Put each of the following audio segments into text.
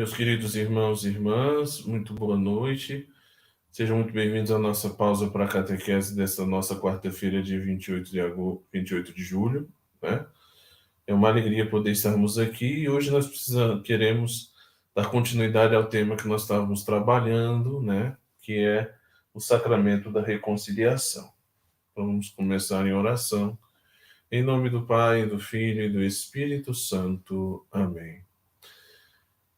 Meus queridos irmãos e irmãs, muito boa noite. Sejam muito bem-vindos à nossa pausa para a catequese dessa nossa quarta-feira, dia 28 de, agosto, 28 de julho. Né? É uma alegria poder estarmos aqui e hoje nós precisamos, queremos dar continuidade ao tema que nós estávamos trabalhando, né? que é o sacramento da reconciliação. Vamos começar em oração. Em nome do Pai, do Filho e do Espírito Santo. Amém.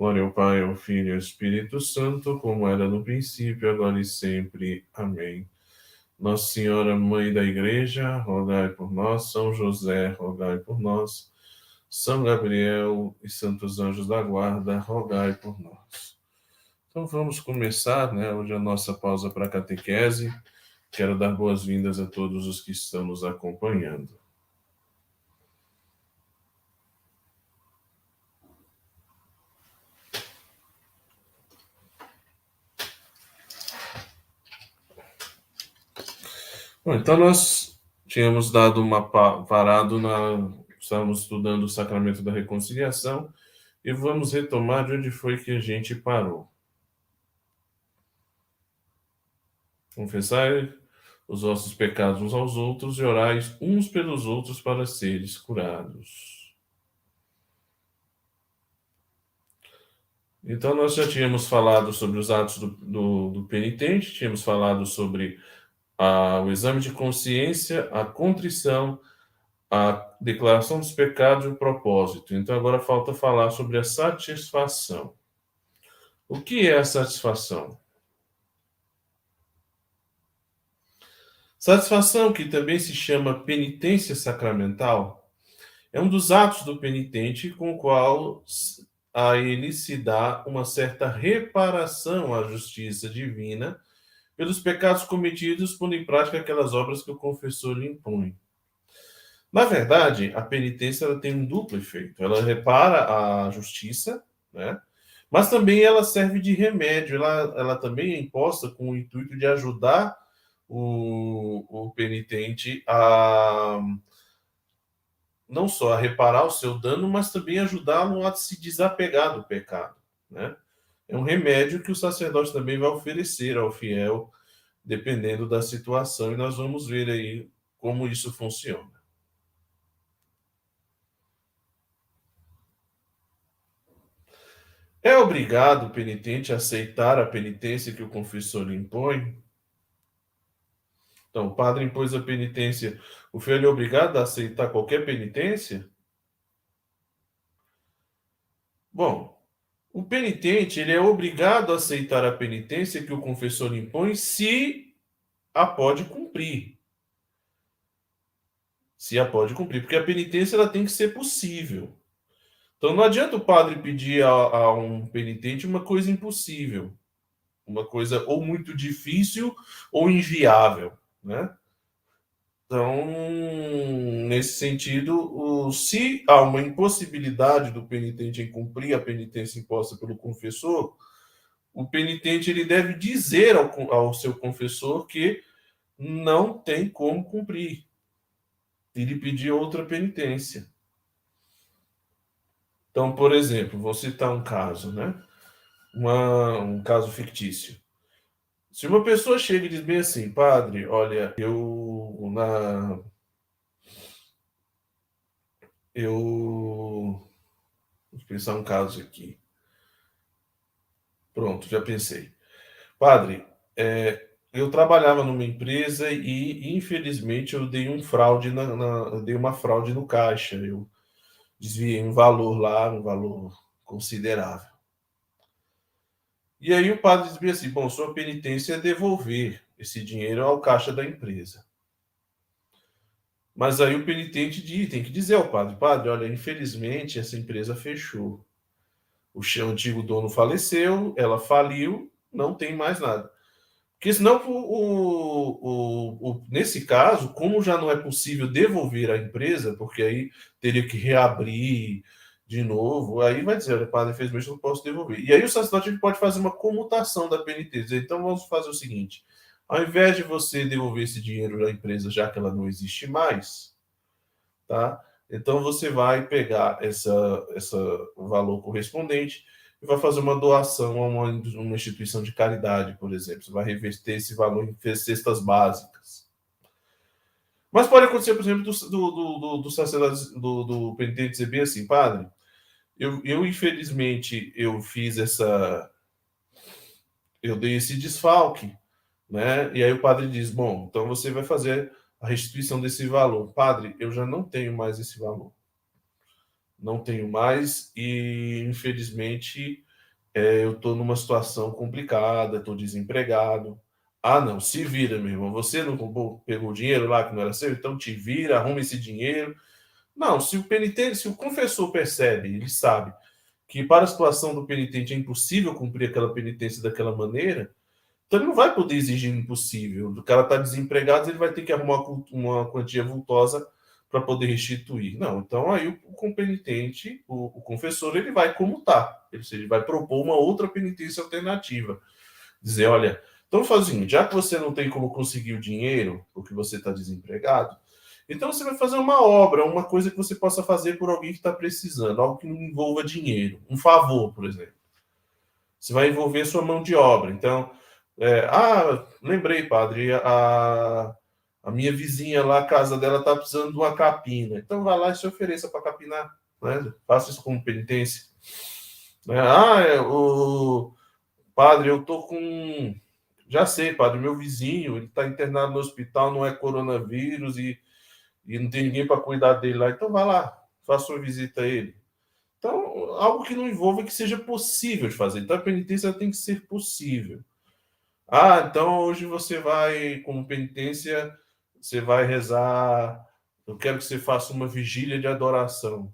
Glória ao Pai, ao Filho e ao Espírito Santo, como era no princípio, agora e sempre. Amém. Nossa Senhora, Mãe da Igreja, rogai por nós. São José, rogai por nós. São Gabriel e santos anjos da guarda, rogai por nós. Então vamos começar, né, hoje a nossa pausa para catequese. Quero dar boas-vindas a todos os que estão nos acompanhando. Bom, então nós tínhamos dado uma parado na estávamos estudando o sacramento da reconciliação e vamos retomar de onde foi que a gente parou. Confessai os vossos pecados uns aos outros e orais uns pelos outros para seres curados. Então, nós já tínhamos falado sobre os atos do, do, do penitente, tínhamos falado sobre o exame de consciência, a contrição, a declaração dos pecados e o propósito. Então, agora falta falar sobre a satisfação. O que é a satisfação? Satisfação, que também se chama penitência sacramental, é um dos atos do penitente com o qual a ele se dá uma certa reparação à justiça divina pelos pecados cometidos pondo em prática aquelas obras que o confessor lhe impõe. Na verdade, a penitência ela tem um duplo efeito. Ela repara a justiça, né? mas também ela serve de remédio. Ela, ela também é imposta com o intuito de ajudar o, o penitente a não só a reparar o seu dano, mas também ajudá-lo a se desapegar do pecado. Né? É um remédio que o sacerdote também vai oferecer ao fiel, dependendo da situação, e nós vamos ver aí como isso funciona. É obrigado o penitente a aceitar a penitência que o confessor lhe impõe? Então, o padre impôs a penitência. O fiel é obrigado a aceitar qualquer penitência? Bom, o penitente ele é obrigado a aceitar a penitência que o confessor impõe se a pode cumprir. Se a pode cumprir, porque a penitência ela tem que ser possível. Então não adianta o padre pedir a, a um penitente uma coisa impossível, uma coisa ou muito difícil ou inviável, né? Então, nesse sentido, o, se há uma impossibilidade do penitente em cumprir a penitência imposta pelo confessor, o penitente ele deve dizer ao, ao seu confessor que não tem como cumprir e lhe pedir outra penitência. Então, por exemplo, vou citar um caso, né? Uma, um caso fictício. Se uma pessoa chega e diz bem assim, padre, olha, eu na eu vou pensar um caso aqui. Pronto, já pensei. Padre, é, eu trabalhava numa empresa e infelizmente eu dei um fraude na, na dei uma fraude no caixa. Eu desviei um valor lá, um valor considerável. E aí o padre dizia assim: bom, sua penitência é devolver esse dinheiro ao caixa da empresa. Mas aí o penitente diz, tem que dizer ao padre: padre, olha, infelizmente essa empresa fechou. O antigo dono faleceu, ela faliu, não tem mais nada. Porque senão, o, o, o, nesse caso, como já não é possível devolver a empresa, porque aí teria que reabrir de novo, aí vai dizer, padre, infelizmente não posso devolver. E aí o sacerdote pode fazer uma comutação da dizer, então vamos fazer o seguinte, ao invés de você devolver esse dinheiro à empresa, já que ela não existe mais, tá? Então você vai pegar essa, essa o valor correspondente e vai fazer uma doação a uma, uma instituição de caridade, por exemplo. Você vai reverter esse valor em cestas básicas. Mas pode acontecer, por exemplo, do, do, do, do sacerdote, do, do penitente dizer bem assim, padre, eu, eu infelizmente eu fiz essa. Eu dei esse desfalque, né? E aí o padre diz: bom, então você vai fazer a restituição desse valor. Padre, eu já não tenho mais esse valor não tenho mais e infelizmente é, eu estou numa situação complicada, estou desempregado. Ah, não, se vira, meu irmão. Você não pegou o dinheiro lá que não era seu, então te vira, arruma esse dinheiro. Não, se o penitente, se o confessor percebe, ele sabe que para a situação do penitente é impossível cumprir aquela penitência daquela maneira, então ele não vai poder exigir o impossível. O cara está desempregado, ele vai ter que arrumar uma quantia vultosa para poder restituir. Não, então aí o, o penitente, o, o, confessor, ele vai comutar, ele, ele vai propor uma outra penitência alternativa. Dizer, olha, então faz o seguinte, já que você não tem como conseguir o dinheiro, porque você está desempregado, então você vai fazer uma obra, uma coisa que você possa fazer por alguém que está precisando, algo que não envolva dinheiro, um favor, por exemplo. Você vai envolver sua mão de obra. Então, é, ah, lembrei, padre, a, a minha vizinha lá, a casa dela está precisando de uma capina. Então vá lá e se ofereça para capinar. Né? Faça isso como penitência. Né? Ah, é, o padre, eu tô com. Já sei, padre, meu vizinho, ele está internado no hospital, não é coronavírus e, e não tem ninguém para cuidar dele lá. Então vá lá, faça uma visita a ele. Então, algo que não envolva que seja possível de fazer. Então a penitência tem que ser possível. Ah, então hoje você vai, como penitência, você vai rezar. Eu quero que você faça uma vigília de adoração.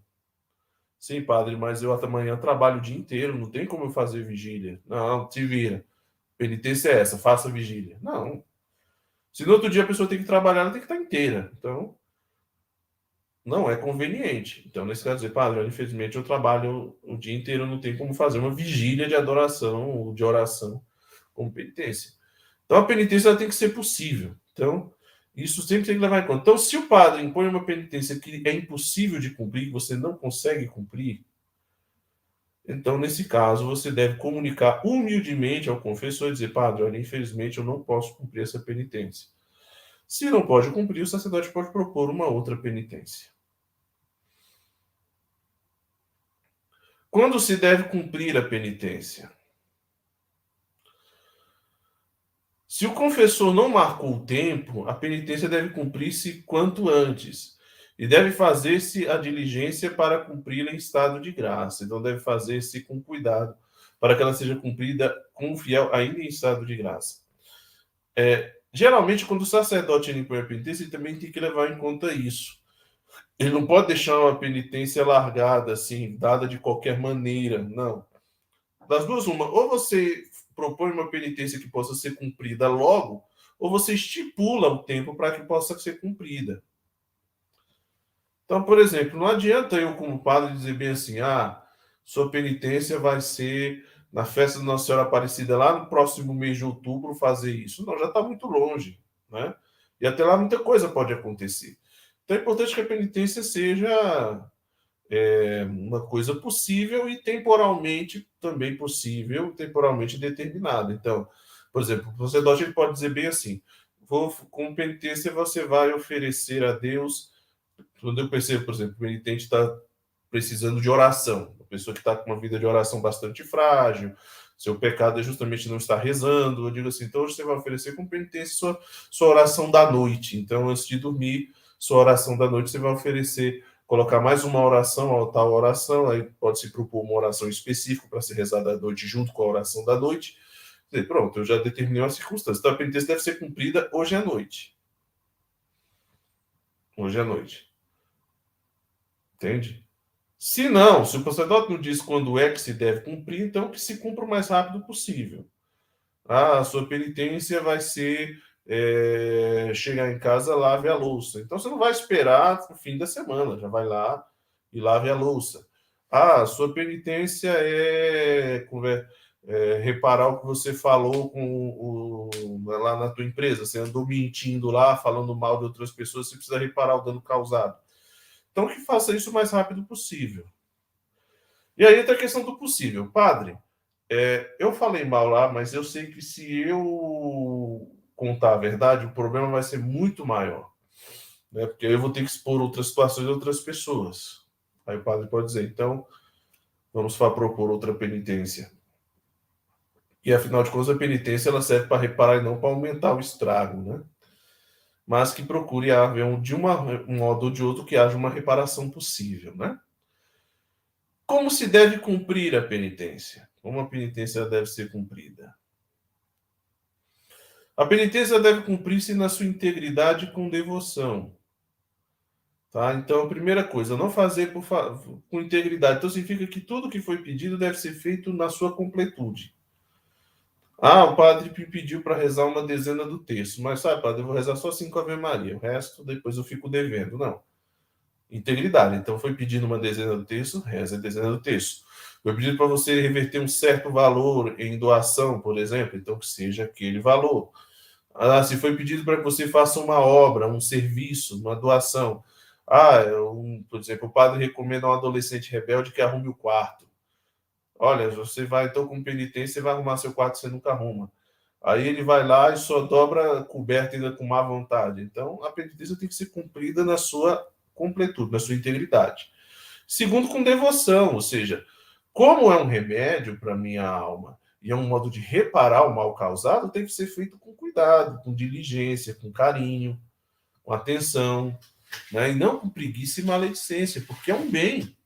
Sim, padre, mas eu amanhã trabalho o dia inteiro, não tem como eu fazer vigília. Não, te vira. Penitência é essa, faça vigília. Não. Se no outro dia a pessoa tem que trabalhar, ela tem que estar inteira. Então, não é conveniente. Então, nesse caso, dizer, padre, infelizmente eu trabalho o dia inteiro, não tem como fazer uma vigília de adoração ou de oração como penitência. Então, a penitência tem que ser possível. Então, isso sempre tem que levar em conta. Então, se o padre impõe uma penitência que é impossível de cumprir, que você não consegue cumprir, então, nesse caso, você deve comunicar humildemente ao confessor e dizer: Padre, olha, infelizmente eu não posso cumprir essa penitência. Se não pode cumprir, o sacerdote pode propor uma outra penitência. Quando se deve cumprir a penitência? Se o confessor não marcou o tempo, a penitência deve cumprir-se quanto antes e deve fazer-se a diligência para cumpri-la em estado de graça. Então, deve fazer-se com cuidado para que ela seja cumprida com fiel ainda em estado de graça. É, geralmente, quando o sacerdote impõe a penitência, ele também tem que levar em conta isso. Ele não pode deixar uma penitência largada, assim, dada de qualquer maneira, não. Das duas, uma, ou você propõe uma penitência que possa ser cumprida logo, ou você estipula o tempo para que possa ser cumprida. Então, por exemplo, não adianta eu, como padre, dizer bem assim: ah, sua penitência vai ser na festa da Nossa Senhora Aparecida, lá no próximo mês de outubro, fazer isso. Não, já está muito longe, né? E até lá muita coisa pode acontecer. Então é importante que a penitência seja é, uma coisa possível e temporalmente também possível, temporalmente determinada. Então, por exemplo, o sacerdote pode dizer bem assim: vou, com penitência você vai oferecer a Deus. Quando eu percebo, por exemplo, o penitente está precisando de oração, uma pessoa que está com uma vida de oração bastante frágil, seu pecado é justamente não estar rezando. Eu digo assim: então hoje você vai oferecer com penitência sua, sua oração da noite. Então, antes de dormir, sua oração da noite você vai oferecer colocar mais uma oração a tal oração, aí pode se propor uma oração específica para ser rezada à noite junto com a oração da noite. Pronto, eu já determinei uma circunstância. Então a penitência deve ser cumprida hoje à noite. Hoje à noite. Entende? Se não, se o sacerdote não diz quando é que se deve cumprir, então que se cumpra o mais rápido possível. Ah, a sua penitência vai ser é, chegar em casa, lave a louça. Então você não vai esperar o fim da semana, já vai lá e lave a louça. Ah, a sua penitência é, é reparar o que você falou com o, lá na tua empresa. Você andou mentindo lá, falando mal de outras pessoas, você precisa reparar o dano causado. Então que faça isso o mais rápido possível. E aí entra a questão do possível. Padre, é, eu falei mal lá, mas eu sei que se eu contar a verdade, o problema vai ser muito maior. Né? Porque eu vou ter que expor outras situações de outras pessoas. Aí o padre pode dizer, então, vamos propor outra penitência. E afinal de contas, a penitência ela serve para reparar e não para aumentar o estrago, né? Mas que procure haver de uma, um modo ou de outro que haja uma reparação possível, né? Como se deve cumprir a penitência? Como a penitência deve ser cumprida? A penitência deve cumprir-se na sua integridade com devoção. Tá? Então, a primeira coisa, não fazer por, com integridade. Então, significa que tudo que foi pedido deve ser feito na sua completude. Ah, o padre me pediu para rezar uma dezena do texto, mas sabe, padre, eu vou rezar só cinco Ave Maria, o resto depois eu fico devendo. Não. Integridade. Então, foi pedido uma dezena do texto, reza a dezena do texto. Foi pedido para você reverter um certo valor em doação, por exemplo, então que seja aquele valor. Ah, se foi pedido para que você faça uma obra, um serviço, uma doação. Ah, um, por exemplo, o padre recomenda a um adolescente rebelde que arrume o quarto. Olha, você vai então com penitência, e vai arrumar seu quarto, você nunca arruma. Aí ele vai lá e só dobra coberta ainda com má vontade. Então, a penitência tem que ser cumprida na sua completude, na sua integridade. Segundo, com devoção, ou seja, como é um remédio para minha alma e é um modo de reparar o mal causado, tem que ser feito com cuidado, com diligência, com carinho, com atenção, né? e não com preguiça e maledicência, porque é um bem.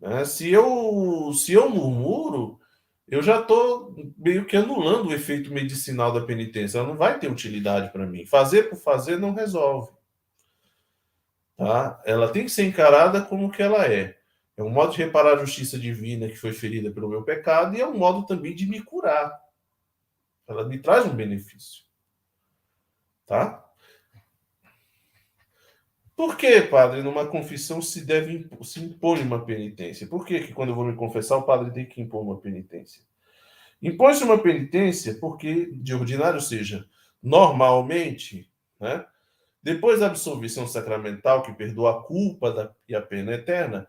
Né? Se, eu, se eu murmuro, eu já estou meio que anulando o efeito medicinal da penitência. Ela não vai ter utilidade para mim. Fazer por fazer não resolve. Tá? Ela tem que ser encarada como que ela é. É um modo de reparar a justiça divina que foi ferida pelo meu pecado e é um modo também de me curar. Ela me traz um benefício. Tá? Por que, padre, numa confissão se deve se impõe uma penitência? Por que, que quando eu vou me confessar o padre tem que impor uma penitência? Impõe-se uma penitência porque, de ordinário seja, normalmente, né, depois da absolvição sacramental que perdoa a culpa da, e a pena eterna,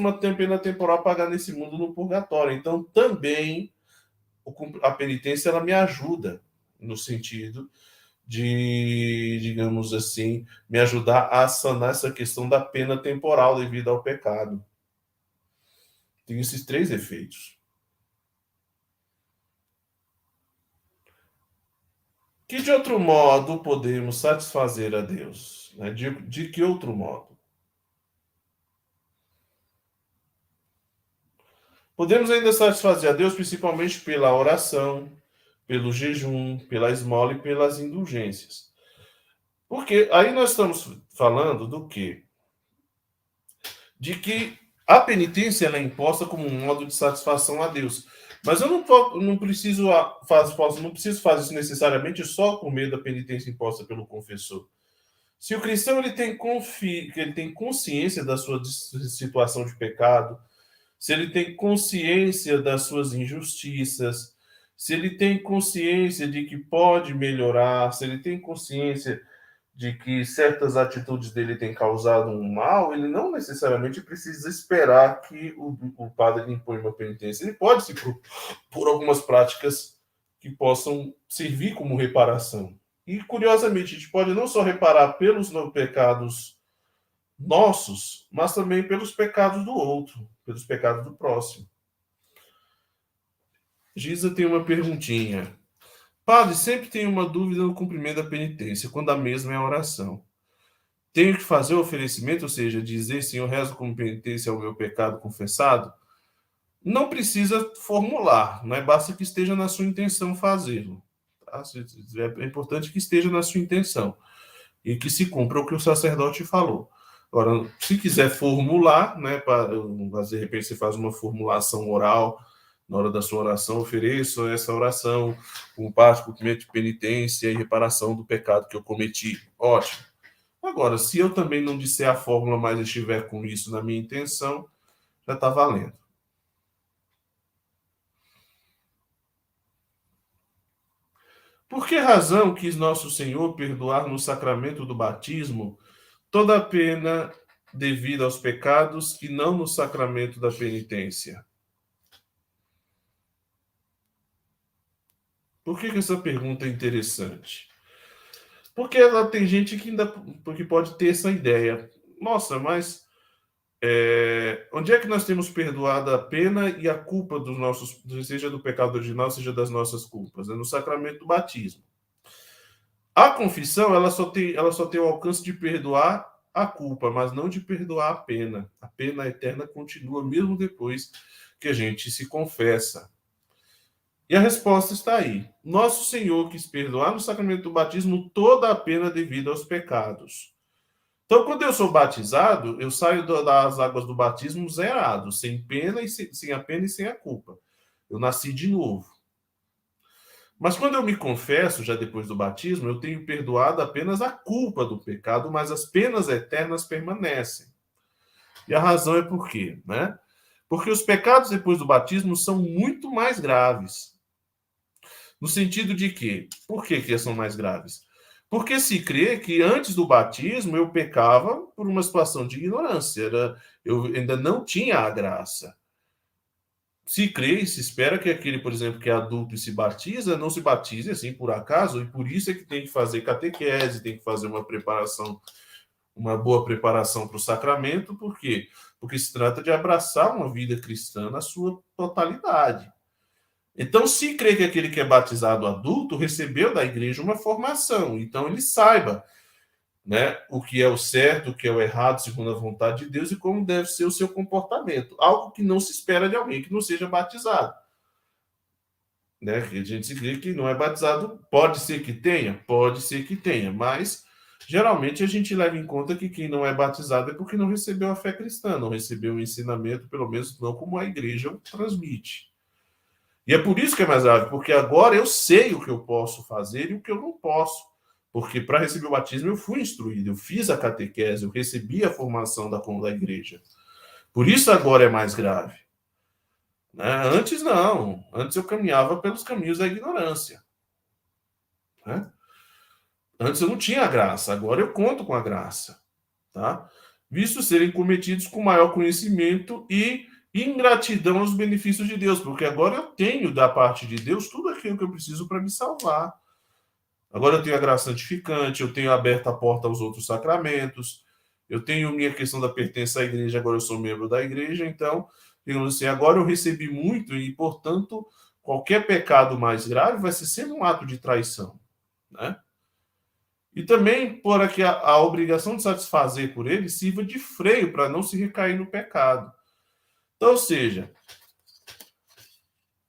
uma pena temporal pagar nesse mundo no purgatório. Então, também a penitência ela me ajuda no sentido de, digamos assim, me ajudar a sanar essa questão da pena temporal devido ao pecado. Tem esses três efeitos. Que de outro modo podemos satisfazer a Deus? Né? De, de que outro modo? Podemos ainda satisfazer a Deus principalmente pela oração, pelo jejum, pela esmola e pelas indulgências. Porque aí nós estamos falando do quê? De que a penitência é imposta como um modo de satisfação a Deus. Mas eu não, não preciso fazer, não preciso fazer isso necessariamente só por meio da penitência imposta pelo confessor. Se o cristão ele tem, confi, ele tem consciência da sua situação de pecado, se ele tem consciência das suas injustiças, se ele tem consciência de que pode melhorar, se ele tem consciência de que certas atitudes dele têm causado um mal, ele não necessariamente precisa esperar que o, o padre lhe impõe uma penitência. Ele pode se por, por algumas práticas que possam servir como reparação. E, curiosamente, a gente pode não só reparar pelos pecados nossos, mas também pelos pecados do outro pelos pecados do próximo. Giza tem uma perguntinha. Padre, sempre tenho uma dúvida no cumprimento da penitência, quando a mesma é a oração. Tenho que fazer o oferecimento, ou seja, dizer, Senhor, rezo como penitência ao meu pecado confessado? Não precisa formular, não é? Basta que esteja na sua intenção fazê-lo. Tá? É importante que esteja na sua intenção e que se cumpra o que o sacerdote falou. Agora, se quiser formular, né, para de repente você faz uma formulação oral na hora da sua oração, ofereço essa oração com parte, cumprimento de penitência e reparação do pecado que eu cometi. Ótimo. Agora, se eu também não disser a fórmula, mas estiver com isso na minha intenção, já está valendo. Por que razão quis nosso Senhor perdoar no sacramento do batismo toda a pena devida aos pecados e não no sacramento da penitência? Por que, que essa pergunta é interessante? Porque ela tem gente que ainda porque pode ter essa ideia. Nossa, mas é, onde é que nós temos perdoado a pena e a culpa dos nossos, seja do pecado original, seja das nossas culpas? É no sacramento do batismo. A confissão, ela só tem, ela só tem o alcance de perdoar a culpa, mas não de perdoar a pena. A pena eterna continua mesmo depois que a gente se confessa. E a resposta está aí. Nosso Senhor quis perdoar no sacramento do batismo toda a pena devida aos pecados. Então, quando eu sou batizado, eu saio das águas do batismo zerado, sem pena e sem, sem a pena e sem a culpa. Eu nasci de novo. Mas quando eu me confesso, já depois do batismo, eu tenho perdoado apenas a culpa do pecado, mas as penas eternas permanecem. E a razão é por quê? Né? Porque os pecados depois do batismo são muito mais graves. No sentido de que, por que, que são mais graves? Porque se crê que antes do batismo eu pecava por uma situação de ignorância, era, eu ainda não tinha a graça. Se crê e se espera que aquele, por exemplo, que é adulto e se batiza, não se batize assim por acaso, e por isso é que tem que fazer catequese, tem que fazer uma preparação, uma boa preparação para o sacramento, por quê? Porque se trata de abraçar uma vida cristã na sua totalidade. Então, se crê que aquele que é batizado adulto recebeu da igreja uma formação, então ele saiba né, o que é o certo, o que é o errado, segundo a vontade de Deus, e como deve ser o seu comportamento. Algo que não se espera de alguém que não seja batizado. Né? A gente crê que não é batizado, pode ser que tenha, pode ser que tenha, mas geralmente a gente leva em conta que quem não é batizado é porque não recebeu a fé cristã, não recebeu o ensinamento, pelo menos não como a igreja transmite. E é por isso que é mais grave, porque agora eu sei o que eu posso fazer e o que eu não posso. Porque para receber o batismo eu fui instruído, eu fiz a catequese, eu recebi a formação da, da igreja. Por isso agora é mais grave. Né? Antes não, antes eu caminhava pelos caminhos da ignorância. Né? Antes eu não tinha graça, agora eu conto com a graça. Tá? Visto serem cometidos com maior conhecimento e ingratidão aos benefícios de Deus, porque agora eu tenho da parte de Deus tudo aquilo que eu preciso para me salvar. Agora eu tenho a graça santificante, eu tenho aberto a porta aos outros sacramentos, eu tenho minha questão da pertença à igreja, agora eu sou membro da igreja, então, digamos assim, agora eu recebi muito e, portanto, qualquer pecado mais grave vai ser sempre um ato de traição, né? E também por aqui a, a obrigação de satisfazer por ele sirva de freio para não se recair no pecado. Então, ou seja,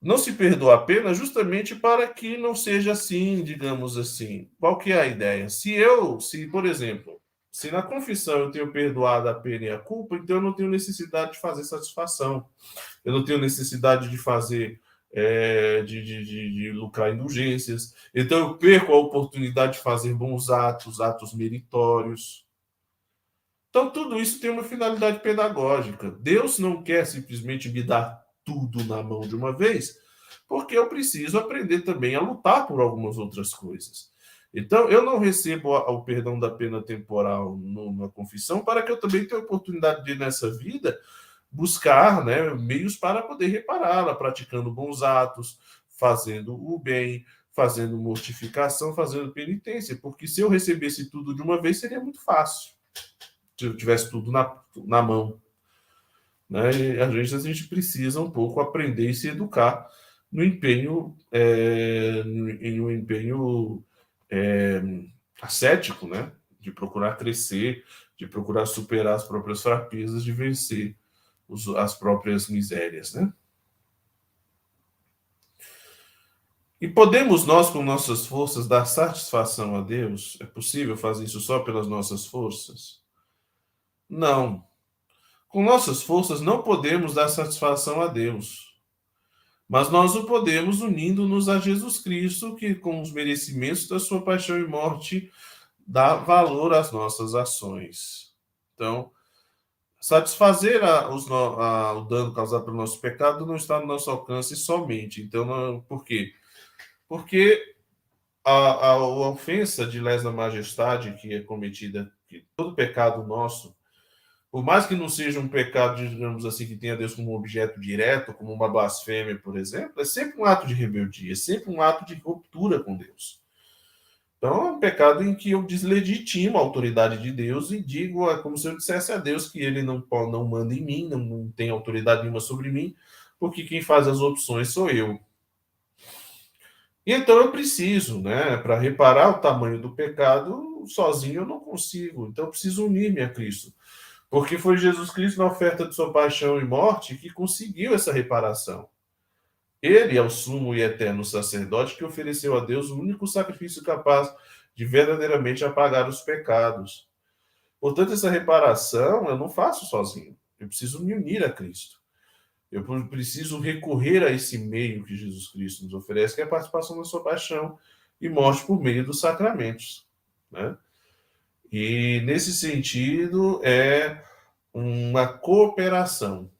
não se perdoa a pena justamente para que não seja assim, digamos assim. Qual que é a ideia? Se eu, se, por exemplo, se na confissão eu tenho perdoado a pena e a culpa, então eu não tenho necessidade de fazer satisfação. Eu não tenho necessidade de fazer, é, de, de, de, de lucrar indulgências. Então eu perco a oportunidade de fazer bons atos, atos meritórios. Então, tudo isso tem uma finalidade pedagógica. Deus não quer simplesmente me dar tudo na mão de uma vez, porque eu preciso aprender também a lutar por algumas outras coisas. Então, eu não recebo o perdão da pena temporal na confissão para que eu também tenha a oportunidade de, nessa vida, buscar né, meios para poder repará-la, praticando bons atos, fazendo o bem, fazendo mortificação, fazendo penitência, porque se eu recebesse tudo de uma vez, seria muito fácil tivesse tudo na, na mão. Né? E às vezes a gente precisa um pouco aprender e se educar no empenho, é, em um empenho é, ascético, né? de procurar crescer, de procurar superar as próprias fraquezas, de vencer os, as próprias misérias. Né? E podemos nós, com nossas forças, dar satisfação a Deus? É possível fazer isso só pelas nossas forças? Não. Com nossas forças não podemos dar satisfação a Deus. Mas nós o podemos unindo-nos a Jesus Cristo, que com os merecimentos da sua paixão e morte dá valor às nossas ações. Então, satisfazer a, os, a, o dano causado pelo nosso pecado não está no nosso alcance somente. Então, não, por quê? Porque a, a, a ofensa de lesa majestade que é cometida, que todo pecado nosso, por mais que não seja um pecado, digamos assim, que tenha Deus como objeto direto, como uma blasfêmia, por exemplo, é sempre um ato de rebeldia, é sempre um ato de ruptura com Deus. Então, é um pecado em que eu deslegitimo a autoridade de Deus e digo, é como se eu dissesse a Deus que ele não, não manda em mim, não, não tem autoridade nenhuma sobre mim, porque quem faz as opções sou eu. E então eu preciso, né, para reparar o tamanho do pecado, sozinho eu não consigo. Então eu preciso unir-me a Cristo. Porque foi Jesus Cristo, na oferta de sua paixão e morte, que conseguiu essa reparação. Ele é o sumo e eterno sacerdote que ofereceu a Deus o único sacrifício capaz de verdadeiramente apagar os pecados. Portanto, essa reparação eu não faço sozinho. Eu preciso me unir a Cristo. Eu preciso recorrer a esse meio que Jesus Cristo nos oferece, que é a participação da sua paixão e morte por meio dos sacramentos. Né? E, nesse sentido, é uma cooperação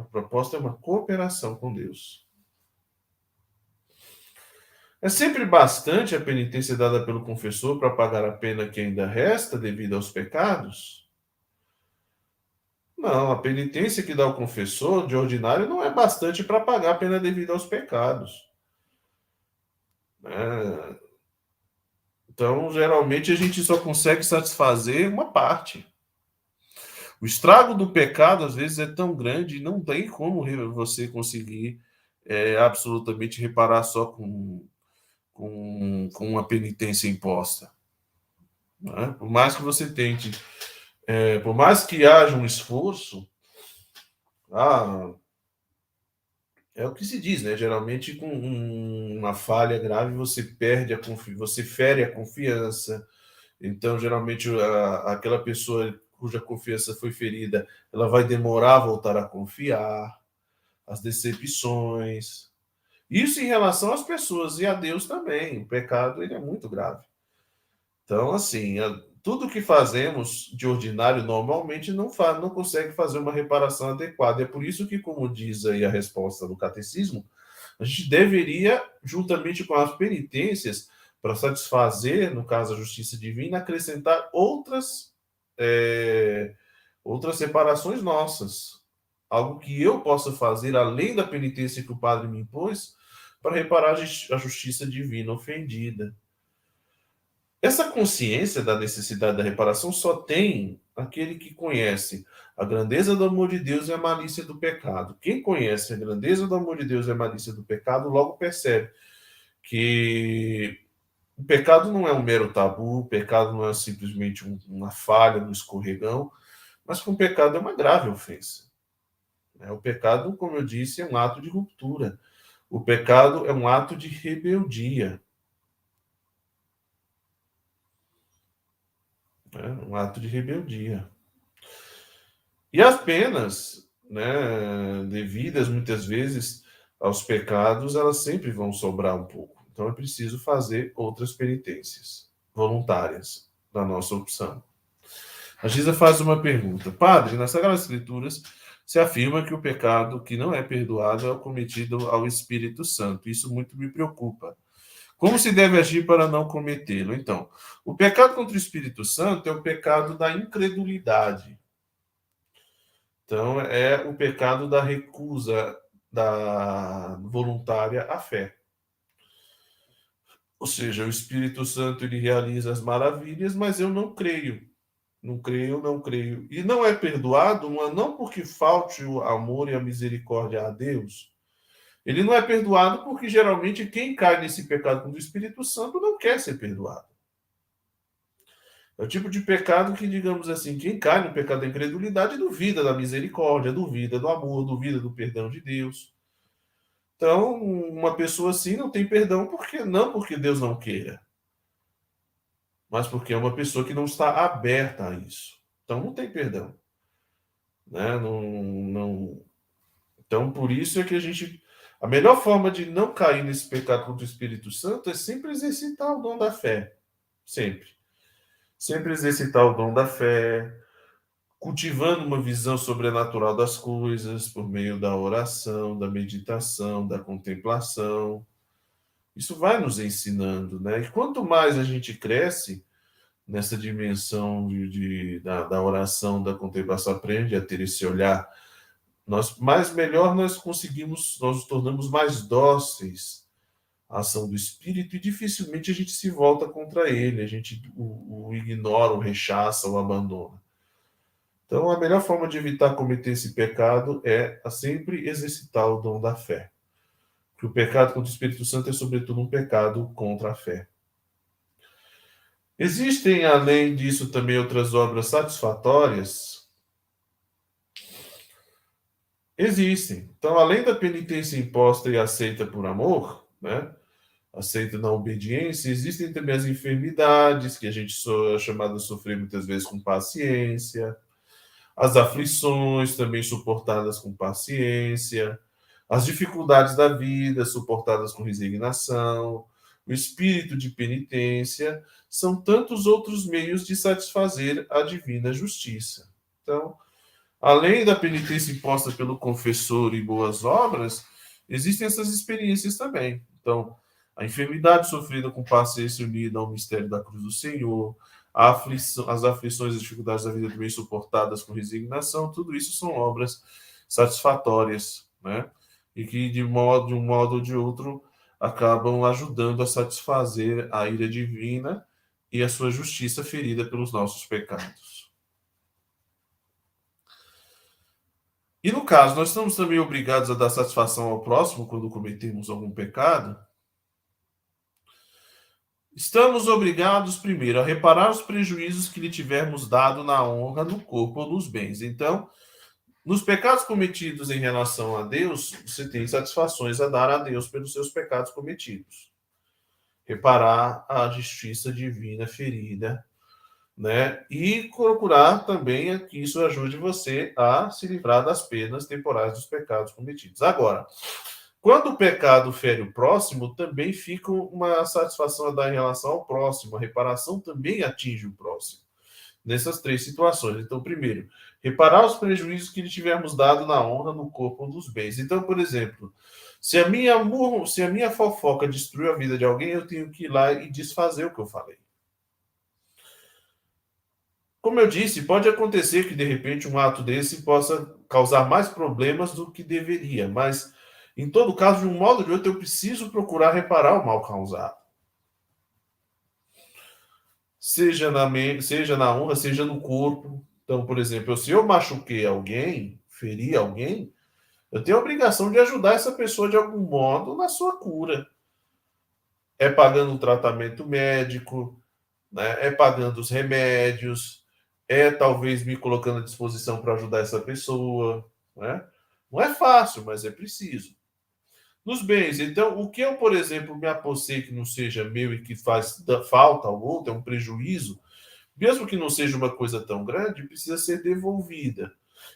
a proposta é uma cooperação com Deus. É sempre bastante a penitência dada pelo confessor para pagar a pena que ainda resta devido aos pecados? Não, a penitência que dá o confessor, de ordinário, não é bastante para pagar a pena devida aos pecados. É... Então, geralmente, a gente só consegue satisfazer uma parte. O estrago do pecado, às vezes, é tão grande, não tem como você conseguir é, absolutamente reparar só com, com, com uma penitência imposta. Né? Por mais que você tente, é, por mais que haja um esforço, ah, é o que se diz, né? Geralmente, com uma falha grave, você perde a você fere a confiança. Então, geralmente, a, aquela pessoa cuja confiança foi ferida, ela vai demorar a voltar a confiar, as decepções. Isso em relação às pessoas e a Deus também. O pecado ele é muito grave. Então, assim, tudo que fazemos de ordinário normalmente não faz, não consegue fazer uma reparação adequada. É por isso que, como diz aí a resposta do catecismo, a gente deveria, juntamente com as penitências, para satisfazer, no caso, a justiça divina, acrescentar outras é, outras separações nossas. Algo que eu possa fazer além da penitência que o padre me impôs para reparar a justiça divina ofendida. Essa consciência da necessidade da reparação só tem aquele que conhece a grandeza do amor de Deus e a malícia do pecado. Quem conhece a grandeza do amor de Deus e a malícia do pecado logo percebe que o pecado não é um mero tabu, o pecado não é simplesmente um, uma falha, um escorregão, mas que o pecado é uma grave ofensa. É, o pecado, como eu disse, é um ato de ruptura. O pecado é um ato de rebeldia. É um ato de rebeldia. E as penas, né, devidas muitas vezes aos pecados, elas sempre vão sobrar um pouco. Então é preciso fazer outras penitências voluntárias da nossa opção. A Giza faz uma pergunta. Padre, nas Sagradas Escrituras se afirma que o pecado que não é perdoado é o cometido ao Espírito Santo. Isso muito me preocupa. Como se deve agir para não cometê-lo? Então, o pecado contra o Espírito Santo é o pecado da incredulidade. Então, é o pecado da recusa da voluntária à fé. Ou seja, o Espírito Santo ele realiza as maravilhas, mas eu não creio. Não creio, não creio. E não é perdoado, não porque falte o amor e a misericórdia a Deus. Ele não é perdoado porque geralmente quem cai nesse pecado com o Espírito Santo não quer ser perdoado. É o tipo de pecado que, digamos assim, quem cai no pecado da incredulidade duvida da misericórdia, duvida do amor, duvida do perdão de Deus. Então, uma pessoa assim não tem perdão porque não porque Deus não queira, mas porque é uma pessoa que não está aberta a isso. Então não tem perdão. Né? Não, não... Então por isso é que a gente. A melhor forma de não cair nesse pecado contra o Espírito Santo é sempre exercitar o dom da fé. Sempre. Sempre exercitar o dom da fé, cultivando uma visão sobrenatural das coisas por meio da oração, da meditação, da contemplação. Isso vai nos ensinando, né? E quanto mais a gente cresce nessa dimensão de, de da, da, oração, da contemplação, aprende a ter esse olhar, nós mais melhor nós conseguimos, nós nos tornamos mais dóceis à ação do Espírito e dificilmente a gente se volta contra ele, a gente o, o ignora, o rechaça, o abandona. Então, a melhor forma de evitar cometer esse pecado é sempre exercitar o dom da fé. Que o pecado contra o Espírito Santo é, sobretudo, um pecado contra a fé. Existem, além disso, também outras obras satisfatórias? Existem. Então, além da penitência imposta e aceita por amor, né? aceita na obediência, existem também as enfermidades que a gente é chamado a sofrer muitas vezes com paciência as aflições também suportadas com paciência, as dificuldades da vida suportadas com resignação, o espírito de penitência, são tantos outros meios de satisfazer a divina justiça. Então, além da penitência imposta pelo confessor e boas obras, existem essas experiências também. Então, a enfermidade sofrida com paciência unida ao mistério da cruz do Senhor, aflição, as aflições e dificuldades da vida também suportadas com resignação, tudo isso são obras satisfatórias, né? E que de modo, de um modo ou de outro acabam ajudando a satisfazer a ira divina e a sua justiça ferida pelos nossos pecados. E no caso, nós estamos também obrigados a dar satisfação ao próximo quando cometemos algum pecado? Estamos obrigados, primeiro, a reparar os prejuízos que lhe tivermos dado na honra, no corpo ou nos bens. Então, nos pecados cometidos em relação a Deus, você tem satisfações a dar a Deus pelos seus pecados cometidos. Reparar a justiça divina ferida, né? E procurar também que isso ajude você a se livrar das penas temporais dos pecados cometidos. Agora, quando o pecado fere o próximo, também fica uma satisfação a dar em relação ao próximo. A reparação também atinge o próximo. Nessas três situações. Então, primeiro, reparar os prejuízos que lhe tivermos dado na honra, no corpo ou nos bens. Então, por exemplo, se a minha se a minha fofoca destruiu a vida de alguém, eu tenho que ir lá e desfazer o que eu falei. Como eu disse, pode acontecer que de repente um ato desse possa causar mais problemas do que deveria, mas em todo caso, de um modo ou de outro, eu preciso procurar reparar o mal causado. Seja na, seja na honra, seja no corpo. Então, por exemplo, se eu machuquei alguém, feri alguém, eu tenho a obrigação de ajudar essa pessoa de algum modo na sua cura. É pagando o tratamento médico, né? é pagando os remédios, é talvez me colocando à disposição para ajudar essa pessoa. Né? Não é fácil, mas é preciso nos bens. Então, o que eu, por exemplo, me apossei que não seja meu e que faz falta ao outro, é um prejuízo, mesmo que não seja uma coisa tão grande, precisa ser devolvida,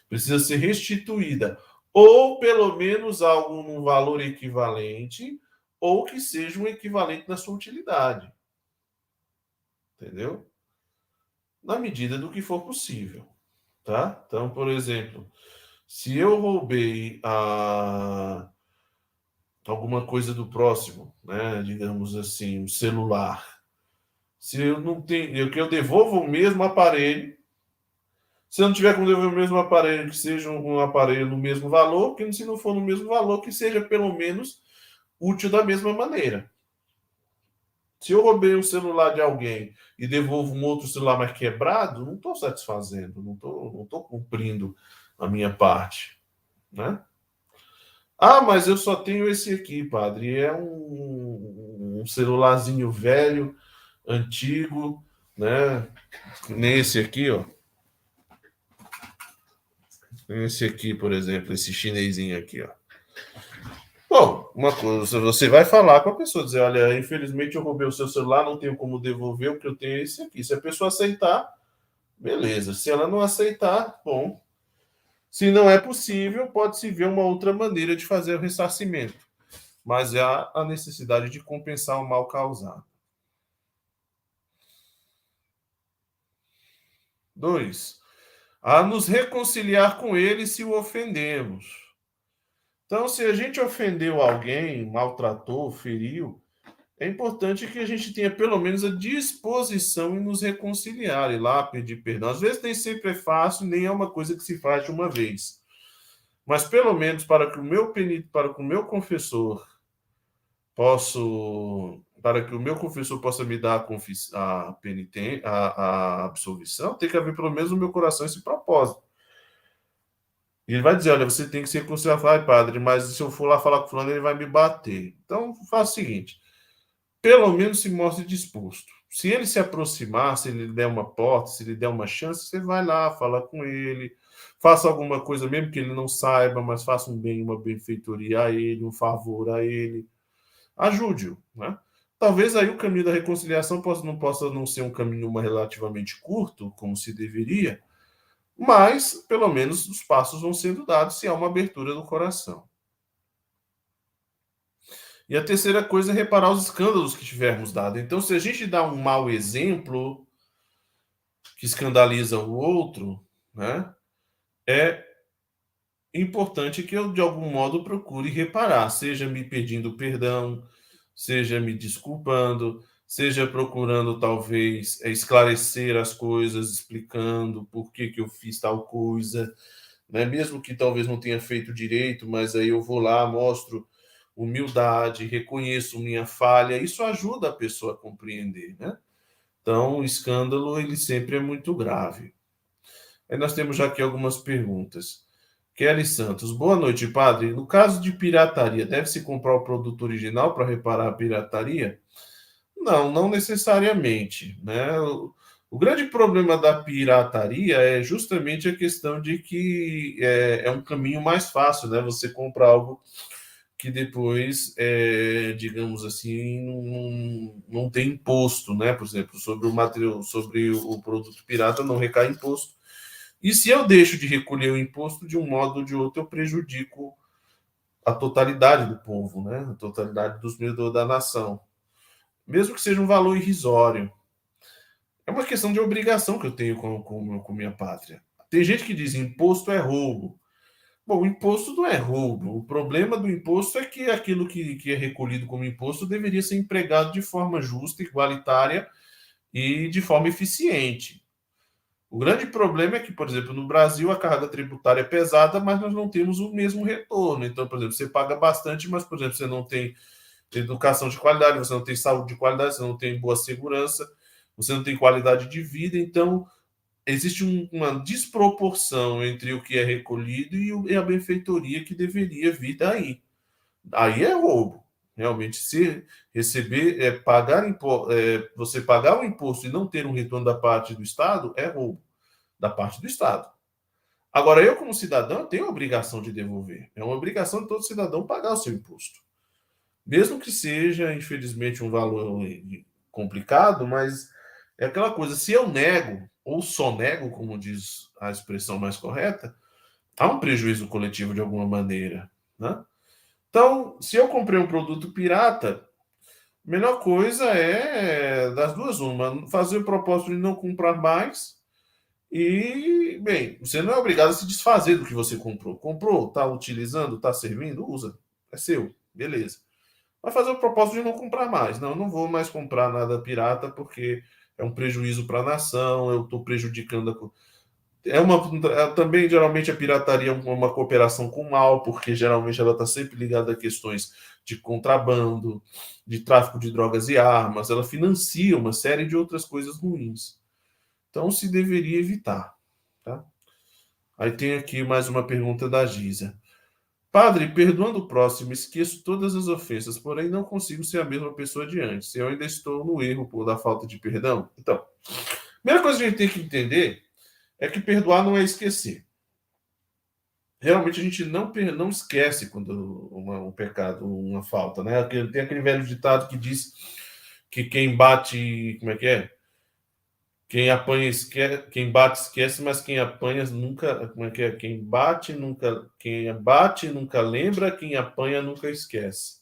precisa ser restituída, ou pelo menos algo num valor equivalente, ou que seja um equivalente na sua utilidade. Entendeu? Na medida do que for possível, tá? Então, por exemplo, se eu roubei a alguma coisa do próximo, né? Digamos assim, um celular. Se eu não tenho, eu que eu devolvo o mesmo aparelho. Se eu não tiver como devolver o mesmo aparelho, que seja um aparelho no mesmo valor, que se não for no mesmo valor, que seja pelo menos útil da mesma maneira. Se eu roubei um celular de alguém e devolvo um outro celular mais quebrado, não estou satisfazendo, não estou não tô cumprindo a minha parte, né? Ah, mas eu só tenho esse aqui, padre. É um, um celularzinho velho, antigo, né? Nesse aqui, ó. Esse aqui, por exemplo, esse chinesinho aqui, ó. Bom, uma coisa, você vai falar com a pessoa, dizer, olha, infelizmente eu roubei o seu celular, não tenho como devolver, o que eu tenho é esse aqui. Se a pessoa aceitar, Beleza. Se ela não aceitar, bom. Se não é possível, pode-se ver uma outra maneira de fazer o ressarcimento. Mas há a necessidade de compensar o mal causado. Dois, a nos reconciliar com ele se o ofendemos. Então, se a gente ofendeu alguém, maltratou, feriu, é importante que a gente tenha pelo menos a disposição em nos reconciliar e lá pedir perdão. Às vezes nem sempre é fácil, nem é uma coisa que se faz de uma vez. Mas pelo menos para que o meu para que o meu confessor posso para que o meu confessor possa me dar a, a penitência, a, a absolvição, tem que haver pelo menos no meu coração esse propósito. Ele vai dizer: olha, você tem que se reconciliar. Padre, mas se eu for lá falar com o fulano, ele vai me bater. Então, faça o seguinte: pelo menos se mostre disposto. Se ele se aproximar, se ele der uma porta, se ele der uma chance, você vai lá, fala com ele, faça alguma coisa, mesmo que ele não saiba, mas faça um bem, uma benfeitoria a ele, um favor a ele. Ajude-o, né? Talvez aí o caminho da reconciliação possa, não possa não ser um caminho relativamente curto, como se deveria, mas pelo menos os passos vão sendo dados se há uma abertura do coração. E a terceira coisa é reparar os escândalos que tivermos dado. Então, se a gente dá um mau exemplo que escandaliza o outro, né, é importante que eu, de algum modo, procure reparar, seja me pedindo perdão, seja me desculpando, seja procurando, talvez, esclarecer as coisas, explicando por que, que eu fiz tal coisa, né? mesmo que talvez não tenha feito direito, mas aí eu vou lá, mostro humildade, reconheço minha falha, isso ajuda a pessoa a compreender, né? Então, o escândalo, ele sempre é muito grave. Aí nós temos já aqui algumas perguntas. Kelly Santos, boa noite, padre. No caso de pirataria, deve-se comprar o produto original para reparar a pirataria? Não, não necessariamente, né? O, o, grande problema da pirataria é justamente a questão de que é, é um caminho mais fácil, né? Você compra algo que depois, é, digamos assim, não, não tem imposto, né? Por exemplo, sobre o material, sobre o produto pirata não recai imposto. E se eu deixo de recolher o imposto de um modo ou de outro, eu prejudico a totalidade do povo, né? A totalidade dos meus da nação, mesmo que seja um valor irrisório. É uma questão de obrigação que eu tenho com, com, com minha pátria. Tem gente que diz imposto é roubo. Bom, o imposto não é roubo. O problema do imposto é que aquilo que, que é recolhido como imposto deveria ser empregado de forma justa, igualitária e de forma eficiente. O grande problema é que, por exemplo, no Brasil a carga tributária é pesada, mas nós não temos o mesmo retorno. Então, por exemplo, você paga bastante, mas, por exemplo, você não tem educação de qualidade, você não tem saúde de qualidade, você não tem boa segurança, você não tem qualidade de vida. Então, existe um, uma desproporção entre o que é recolhido e, o, e a benfeitoria que deveria vir daí. Aí é roubo. Realmente, se receber, é, pagar é, você pagar o imposto e não ter um retorno da parte do Estado é roubo da parte do Estado. Agora, eu, como cidadão, tenho a obrigação de devolver. É uma obrigação de todo cidadão pagar o seu imposto. Mesmo que seja, infelizmente, um valor complicado, mas é aquela coisa: se eu nego, ou só nego, como diz a expressão mais correta, há um prejuízo coletivo de alguma maneira. Né? Então, se eu comprei um produto pirata, a melhor coisa é das duas, uma, fazer o propósito de não comprar mais. E, bem, você não é obrigado a se desfazer do que você comprou. Comprou, está utilizando, está servindo, usa. É seu, beleza. Vai fazer o propósito de não comprar mais. Não, não vou mais comprar nada pirata porque é um prejuízo para a nação, eu estou prejudicando a é uma é, também geralmente a pirataria é uma cooperação com o mal, porque geralmente ela está sempre ligada a questões de contrabando, de tráfico de drogas e armas, ela financia uma série de outras coisas ruins. Então se deveria evitar, tá? Aí tem aqui mais uma pergunta da Giza. Padre, perdoando o próximo, esqueço todas as ofensas, porém não consigo ser a mesma pessoa de antes. Eu ainda estou no erro por da falta de perdão. Então, primeira coisa que a gente tem que entender é que perdoar não é esquecer. Realmente a gente não, não esquece quando uma, um pecado, uma falta, né? Tem aquele velho ditado que diz que quem bate, como é que é? Quem apanha esquece, quem bate esquece, mas quem apanha nunca, como é que é? Quem bate nunca, quem bate nunca lembra, quem apanha nunca esquece.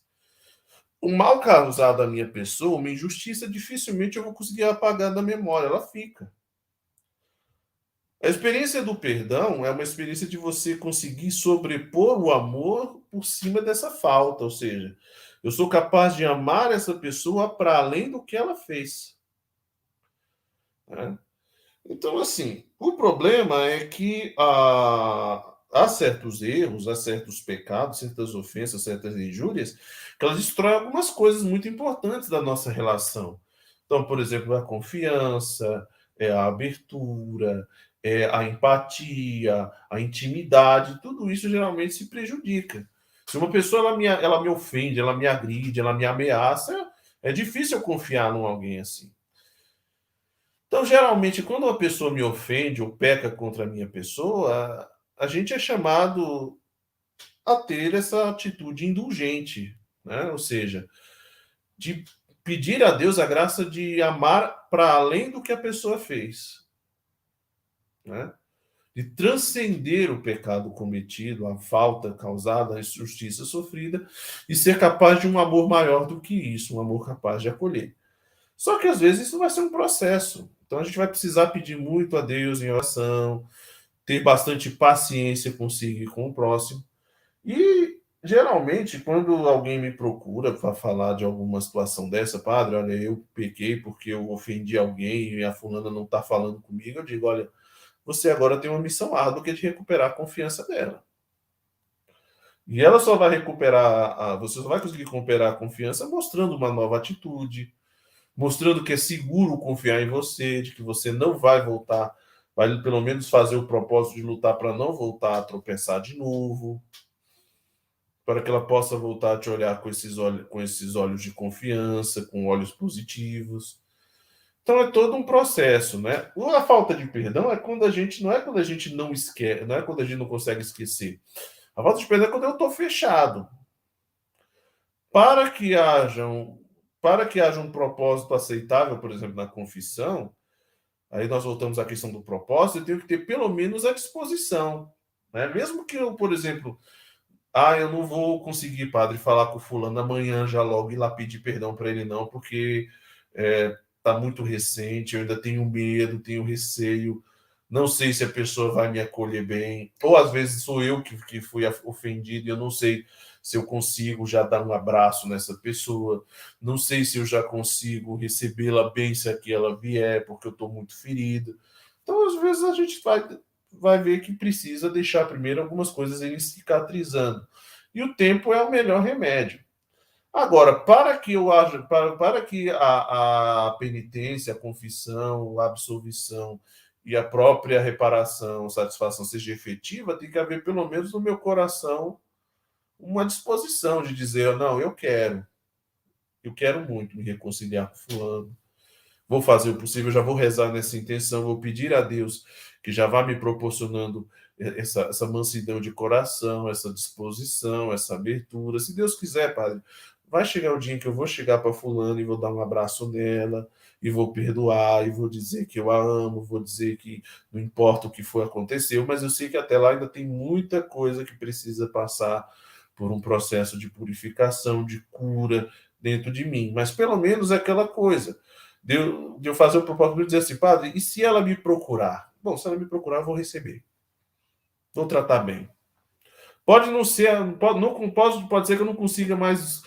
O mal causado à minha pessoa, uma injustiça, dificilmente eu vou conseguir apagar da memória, ela fica. A experiência do perdão é uma experiência de você conseguir sobrepor o amor por cima dessa falta, ou seja, eu sou capaz de amar essa pessoa para além do que ela fez. Né? Então, assim, o problema é que ah, há certos erros, há certos pecados, certas ofensas, certas injúrias, que elas destroem algumas coisas muito importantes da nossa relação. Então, por exemplo, a confiança, é a abertura, é a empatia, a intimidade, tudo isso geralmente se prejudica. Se uma pessoa ela me, ela me ofende, ela me agride, ela me ameaça, é difícil eu confiar em alguém assim. Então, geralmente, quando uma pessoa me ofende ou peca contra a minha pessoa, a gente é chamado a ter essa atitude indulgente, né? ou seja, de pedir a Deus a graça de amar para além do que a pessoa fez, né? de transcender o pecado cometido, a falta causada, a injustiça sofrida, e ser capaz de um amor maior do que isso, um amor capaz de acolher. Só que às vezes isso vai ser um processo. Então a gente vai precisar pedir muito a Deus em oração, ter bastante paciência consigo com o próximo. E geralmente, quando alguém me procura para falar de alguma situação dessa, padre, olha, eu pequei porque eu ofendi alguém e a fulana não está falando comigo, eu digo, olha, você agora tem uma missão árdua que é de recuperar a confiança dela. E ela só vai recuperar, a, você só vai conseguir recuperar a confiança mostrando uma nova atitude, mostrando que é seguro confiar em você, de que você não vai voltar, vai pelo menos fazer o propósito de lutar para não voltar a tropeçar de novo, para que ela possa voltar a te olhar com esses olhos, com esses olhos de confiança, com olhos positivos. Então é todo um processo, né? A falta de perdão é quando a gente não é quando a gente não esquece, não é quando a gente não consegue esquecer. A falta de perdão é quando eu estou fechado. Para que haja um, para que haja um propósito aceitável, por exemplo, na confissão, aí nós voltamos à questão do propósito, eu tenho que ter pelo menos a disposição. Né? Mesmo que eu, por exemplo, ah, eu não vou conseguir, padre, falar com o fulano amanhã já logo e lá pedir perdão para ele, não, porque está é, tá muito recente, eu ainda tenho medo, tenho receio, não sei se a pessoa vai me acolher bem, ou às vezes sou eu que, que fui ofendido e eu não sei se eu consigo já dar um abraço nessa pessoa, não sei se eu já consigo recebê-la bem se aqui ela vier, porque eu estou muito ferido. Então, às vezes, a gente vai, vai ver que precisa deixar primeiro algumas coisas irem cicatrizando. E o tempo é o melhor remédio. Agora, para que eu haja, para, para que a, a penitência, a confissão, a absolvição e a própria reparação, satisfação seja efetiva, tem que haver pelo menos no meu coração uma disposição de dizer, não, eu quero, eu quero muito me reconciliar com fulano, vou fazer o possível, já vou rezar nessa intenção, vou pedir a Deus que já vá me proporcionando essa, essa mansidão de coração, essa disposição, essa abertura. Se Deus quiser, Padre, vai chegar o dia que eu vou chegar para fulano e vou dar um abraço nela, e vou perdoar, e vou dizer que eu a amo, vou dizer que não importa o que foi aconteceu, mas eu sei que até lá ainda tem muita coisa que precisa passar por um processo de purificação, de cura dentro de mim. Mas pelo menos é aquela coisa de eu, de eu fazer o propósito de dizer assim, padre, e se ela me procurar? Bom, se ela me procurar, eu vou receber. Vou tratar bem. Pode não ser, pode, não, pode, pode ser que eu não consiga mais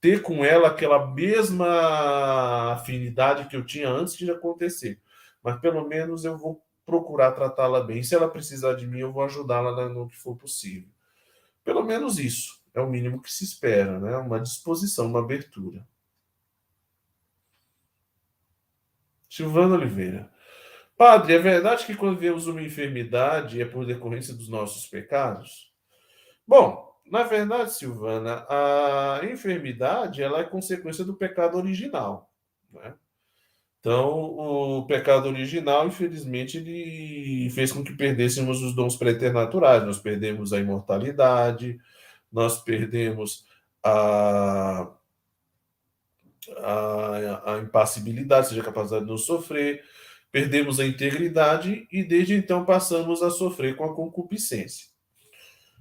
ter com ela aquela mesma afinidade que eu tinha antes de acontecer. Mas pelo menos eu vou procurar tratá-la bem. Se ela precisar de mim, eu vou ajudá-la no que for possível. Pelo menos isso é o mínimo que se espera, né? Uma disposição, uma abertura. Silvano Oliveira. Padre, é verdade que quando vemos uma enfermidade é por decorrência dos nossos pecados? Bom, na verdade, Silvana, a enfermidade ela é consequência do pecado original. Né? Então, o pecado original, infelizmente, ele fez com que perdêssemos os dons preternaturais. Nós perdemos a imortalidade, nós perdemos a, a, a impassibilidade, seja a capacidade de não sofrer. perdemos a integridade e desde então passamos a sofrer com a concupiscência.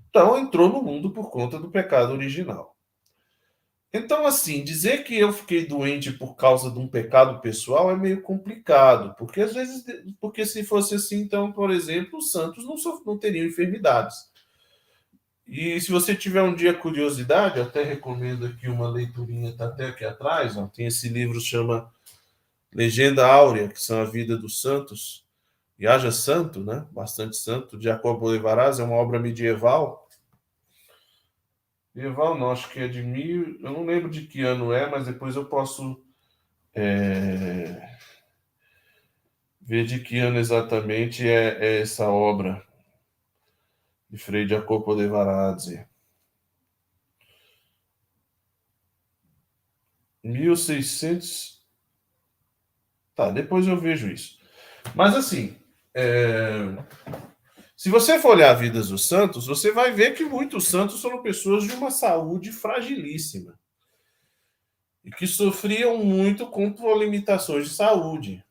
Então entrou no mundo por conta do pecado original. Então, assim, dizer que eu fiquei doente por causa de um pecado pessoal é meio complicado, porque às vezes, porque se fosse assim, então, por exemplo, os santos não, não teriam enfermidades. E se você tiver um dia curiosidade, até recomendo aqui uma leiturinha, está até aqui atrás, ó, tem esse livro chama Legenda Áurea, que são a vida dos santos, e haja santo, né? Bastante santo, de Jacobo Levaraz, é uma obra medieval, Medieval não, acho que é de mil. Eu não lembro de que ano é, mas depois eu posso é, ver de que ano exatamente é, é essa obra de Frei Jacopo de Varazzi. 1600. Tá, depois eu vejo isso. Mas assim, é... Se você for olhar a vida dos santos, você vai ver que muitos santos foram pessoas de uma saúde fragilíssima e que sofriam muito com limitações de saúde.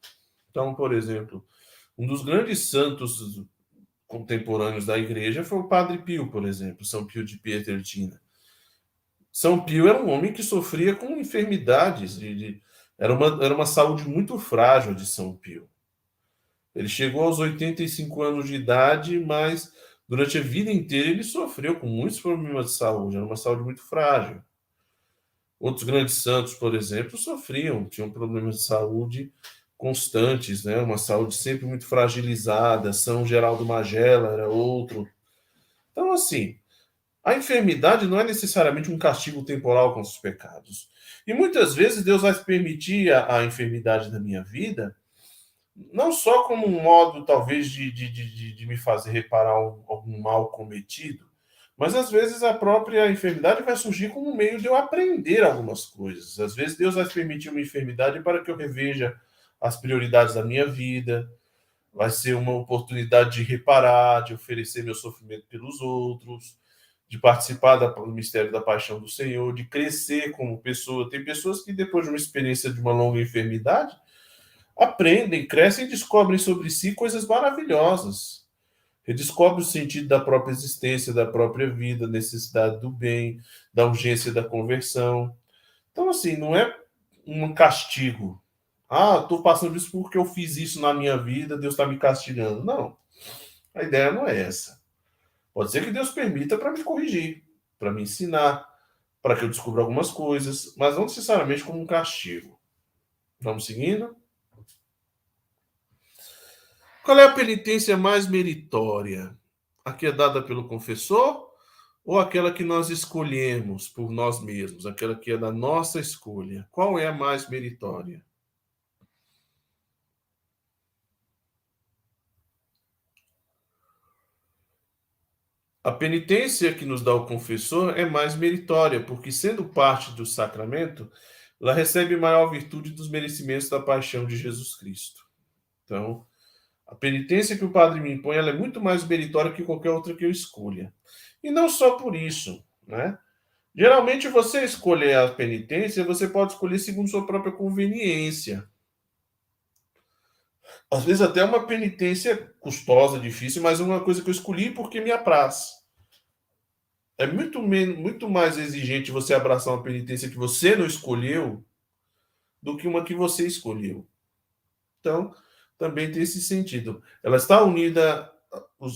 Então, por exemplo, um dos grandes santos contemporâneos da igreja foi o Padre Pio, por exemplo, São Pio de Pietrelcina. São Pio era um homem que sofria com enfermidades, de, de, era, uma, era uma saúde muito frágil de São Pio. Ele chegou aos 85 anos de idade, mas durante a vida inteira ele sofreu com muitos problemas de saúde, era uma saúde muito frágil. Outros grandes santos, por exemplo, sofriam, tinham problemas de saúde constantes, né? Uma saúde sempre muito fragilizada. São Geraldo Magela era outro. Então, assim, a enfermidade não é necessariamente um castigo temporal com os pecados. E muitas vezes Deus vai permitir a, a enfermidade na minha vida não só como um modo, talvez, de, de, de, de me fazer reparar algum mal cometido, mas às vezes a própria enfermidade vai surgir como um meio de eu aprender algumas coisas. Às vezes Deus vai permitir uma enfermidade para que eu reveja as prioridades da minha vida, vai ser uma oportunidade de reparar, de oferecer meu sofrimento pelos outros, de participar do mistério da paixão do Senhor, de crescer como pessoa. Tem pessoas que depois de uma experiência de uma longa enfermidade, aprendem, crescem e descobrem sobre si coisas maravilhosas. Redescobre o sentido da própria existência, da própria vida, necessidade do bem, da urgência da conversão. Então, assim, não é um castigo. Ah, estou passando isso porque eu fiz isso na minha vida, Deus está me castigando. Não. A ideia não é essa. Pode ser que Deus permita para me corrigir, para me ensinar, para que eu descubra algumas coisas, mas não necessariamente como um castigo. Vamos seguindo? Qual é a penitência mais meritória? A que é dada pelo confessor ou aquela que nós escolhemos por nós mesmos, aquela que é da nossa escolha? Qual é a mais meritória? A penitência que nos dá o confessor é mais meritória, porque, sendo parte do sacramento, ela recebe maior virtude dos merecimentos da paixão de Jesus Cristo. Então, a penitência que o padre me impõe é muito mais meritória que qualquer outra que eu escolha. E não só por isso, né? Geralmente você escolher a penitência, você pode escolher segundo sua própria conveniência. Às vezes até uma penitência custosa, difícil, mas é uma coisa que eu escolhi porque me apraz. É muito, menos, muito mais exigente você abraçar uma penitência que você não escolheu do que uma que você escolheu. Então, também tem esse sentido. Ela está unida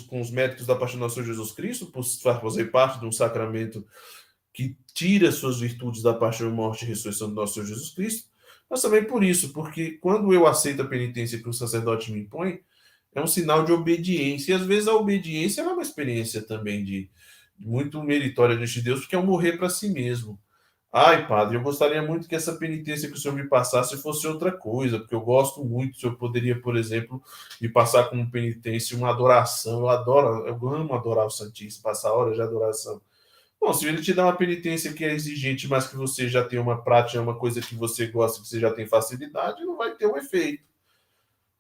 com os méritos da paixão do nosso Jesus Cristo, por fazer parte de um sacramento que tira suas virtudes da paixão, morte e ressurreição do nosso Jesus Cristo, mas também por isso, porque quando eu aceito a penitência que o sacerdote me impõe, é um sinal de obediência. E às vezes a obediência é uma experiência também de muito meritória diante de Deus, porque é um morrer para si mesmo. Ai, padre, eu gostaria muito que essa penitência que o senhor me passasse fosse outra coisa, porque eu gosto muito. O senhor poderia, por exemplo, me passar como penitência uma adoração. Eu adoro, eu amo adorar o Santíssimo, passar horas de adoração. Bom, se ele te dá uma penitência que é exigente, mas que você já tem uma prática, uma coisa que você gosta, que você já tem facilidade, não vai ter um efeito.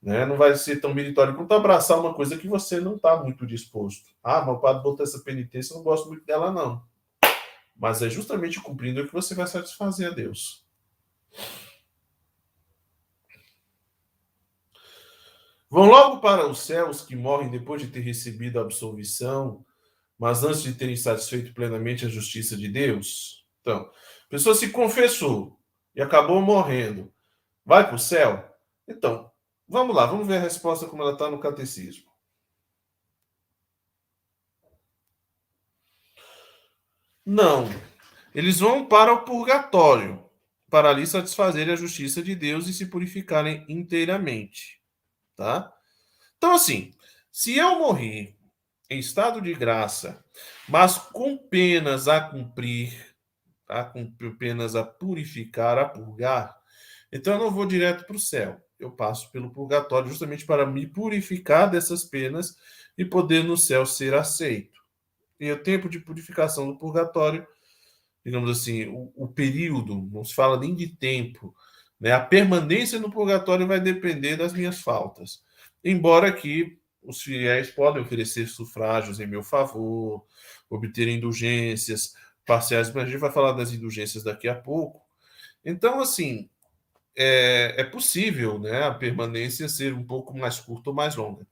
Né? Não vai ser tão meritório quanto abraçar uma coisa que você não está muito disposto. Ah, mas padre botou essa penitência, eu não gosto muito dela, não. Mas é justamente cumprindo que você vai satisfazer a Deus. Vão logo para os céus que morrem depois de ter recebido a absolvição, mas antes de terem satisfeito plenamente a justiça de Deus? Então, a pessoa se confessou e acabou morrendo. Vai para o céu? Então, vamos lá, vamos ver a resposta como ela está no catecismo. Não. Eles vão para o purgatório, para ali satisfazerem a justiça de Deus e se purificarem inteiramente tá? Então, assim, se eu morrer em estado de graça, mas com penas a cumprir, tá? com penas a purificar, a purgar, então eu não vou direto para o céu. Eu passo pelo purgatório justamente para me purificar dessas penas e poder no céu ser aceito. E o tempo de purificação do purgatório, digamos assim, o, o período, não se fala nem de tempo, né? A permanência no purgatório vai depender das minhas faltas. Embora que os fiéis podem oferecer sufrágios em meu favor, obter indulgências parciais, mas a gente vai falar das indulgências daqui a pouco. Então, assim, é, é possível né, a permanência ser um pouco mais curta ou mais longa.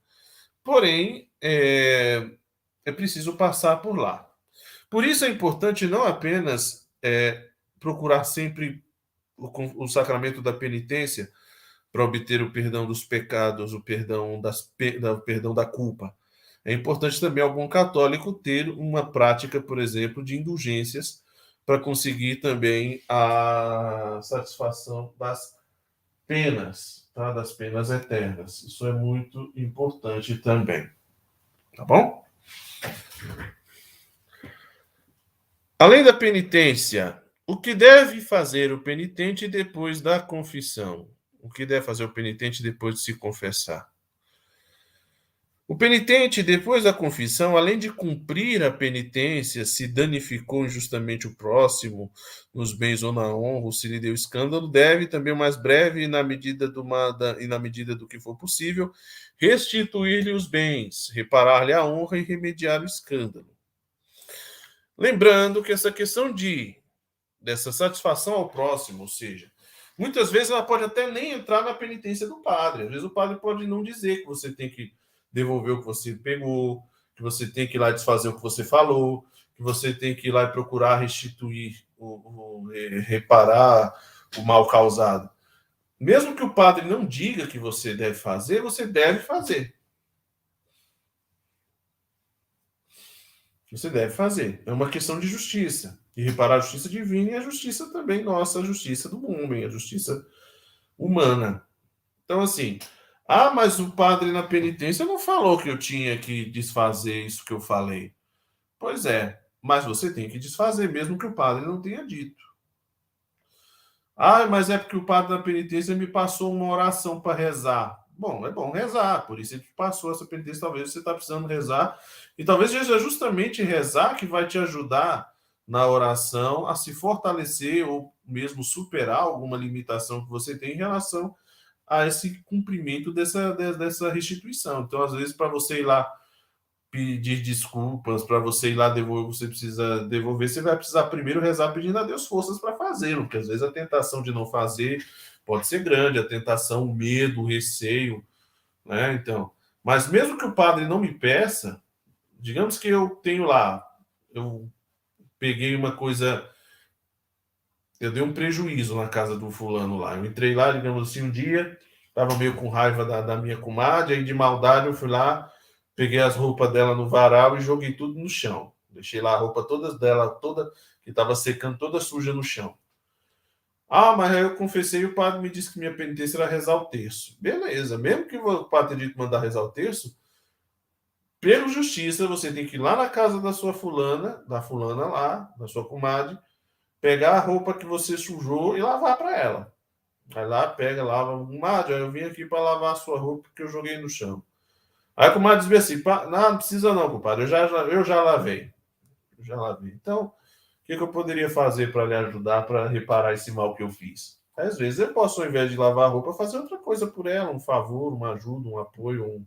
Porém, é, é preciso passar por lá. Por isso é importante não apenas é, procurar sempre o, o sacramento da penitência para obter o perdão dos pecados, o perdão, das, o perdão da culpa. É importante também algum católico ter uma prática, por exemplo, de indulgências para conseguir também a satisfação das penas, tá? das penas eternas. Isso é muito importante também. Tá bom? Além da penitência, o que deve fazer o penitente depois da confissão? O que deve fazer o penitente depois de se confessar? O penitente, depois da confissão, além de cumprir a penitência, se danificou injustamente o próximo, nos bens ou na honra, ou se lhe deu escândalo, deve também, o mais breve e na medida do, e na medida do que for possível, restituir-lhe os bens, reparar-lhe a honra e remediar o escândalo. Lembrando que essa questão de dessa satisfação ao próximo, ou seja, muitas vezes ela pode até nem entrar na penitência do padre. Às vezes o padre pode não dizer que você tem que devolver o que você pegou, que você tem que ir lá desfazer o que você falou, que você tem que ir lá e procurar restituir, o, reparar o mal causado. Mesmo que o padre não diga que você deve fazer, você deve fazer. Você deve fazer. É uma questão de justiça e reparar a justiça divina e a justiça também nossa, a justiça do homem, a justiça humana. Então, assim, ah, mas o padre na penitência não falou que eu tinha que desfazer isso que eu falei. Pois é, mas você tem que desfazer, mesmo que o padre não tenha dito. Ah, mas é porque o padre na penitência me passou uma oração para rezar. Bom, é bom rezar, por isso ele passou essa penitência. Talvez você está precisando rezar, e talvez seja justamente rezar que vai te ajudar na oração a se fortalecer ou mesmo superar alguma limitação que você tem em relação a esse cumprimento dessa, dessa restituição. Então, às vezes, para você ir lá pedir desculpas, para você ir lá devolver, você precisa devolver, você vai precisar primeiro rezar pedindo a Deus forças para fazê-lo, porque às vezes a tentação de não fazer pode ser grande, a tentação, o medo, o receio, né? Então, mas mesmo que o padre não me peça, digamos que eu tenho lá, eu peguei uma coisa. Eu dei um prejuízo na casa do fulano lá. Eu entrei lá, digamos assim, um dia, estava meio com raiva da, da minha comadre, aí de maldade eu fui lá, peguei as roupas dela no varal e joguei tudo no chão. Deixei lá a roupa toda dela, toda, que estava secando, toda suja no chão. Ah, mas aí eu confessei e o padre me disse que minha penitência era rezar o terço. Beleza, mesmo que o padre dito mandar rezar o terço, pelo justiça, você tem que ir lá na casa da sua fulana, da fulana lá, da sua comadre, pegar a roupa que você sujou e lavar para ela. Vai lá, pega, lava. Comadre, eu vim aqui para lavar a sua roupa que eu joguei no chão. Aí a comadre diz assim: não, não precisa não, compadre, eu já, eu já lavei. Eu já lavei. Então, o que, que eu poderia fazer para lhe ajudar para reparar esse mal que eu fiz? Às vezes eu posso, ao invés de lavar a roupa, fazer outra coisa por ela, um favor, uma ajuda, um apoio, um,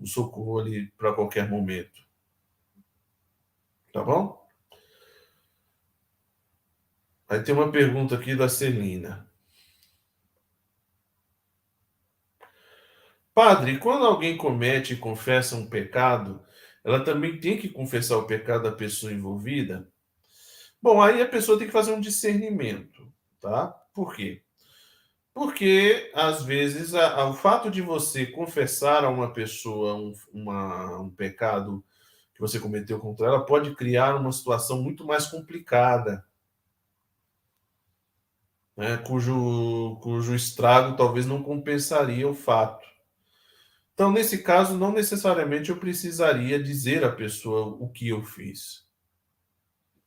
um socorro ali para qualquer momento. Tá bom? Aí tem uma pergunta aqui da Celina. Padre, quando alguém comete e confessa um pecado, ela também tem que confessar o pecado da pessoa envolvida? Bom, aí a pessoa tem que fazer um discernimento, tá? Por quê? Porque, às vezes, a, a, o fato de você confessar a uma pessoa um, uma, um pecado que você cometeu contra ela pode criar uma situação muito mais complicada, né? cujo, cujo estrago talvez não compensaria o fato. Então, nesse caso, não necessariamente eu precisaria dizer à pessoa o que eu fiz.